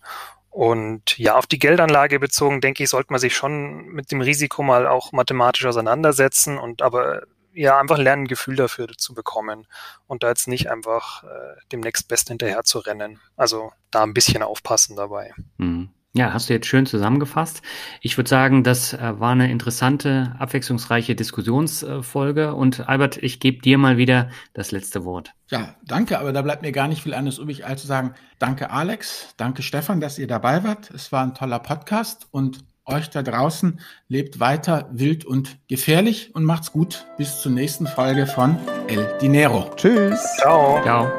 und ja, auf die Geldanlage bezogen, denke ich, sollte man sich schon mit dem Risiko mal auch mathematisch auseinandersetzen und aber ja, einfach lernen, ein Gefühl dafür zu bekommen und da jetzt nicht einfach äh, dem Nächstbesten hinterher zu rennen. Also da ein bisschen aufpassen dabei. Mhm. Ja, hast du jetzt schön zusammengefasst. Ich würde sagen, das äh, war eine interessante, abwechslungsreiche Diskussionsfolge. Und Albert, ich gebe dir mal wieder das letzte Wort. Ja, danke, aber da bleibt mir gar nicht viel anderes übrig, als zu sagen, danke Alex, danke Stefan, dass ihr dabei wart. Es war ein toller Podcast und euch da draußen lebt weiter wild und gefährlich und macht's gut. Bis zur nächsten Folge von El Dinero. Tschüss. Ciao. Ciao.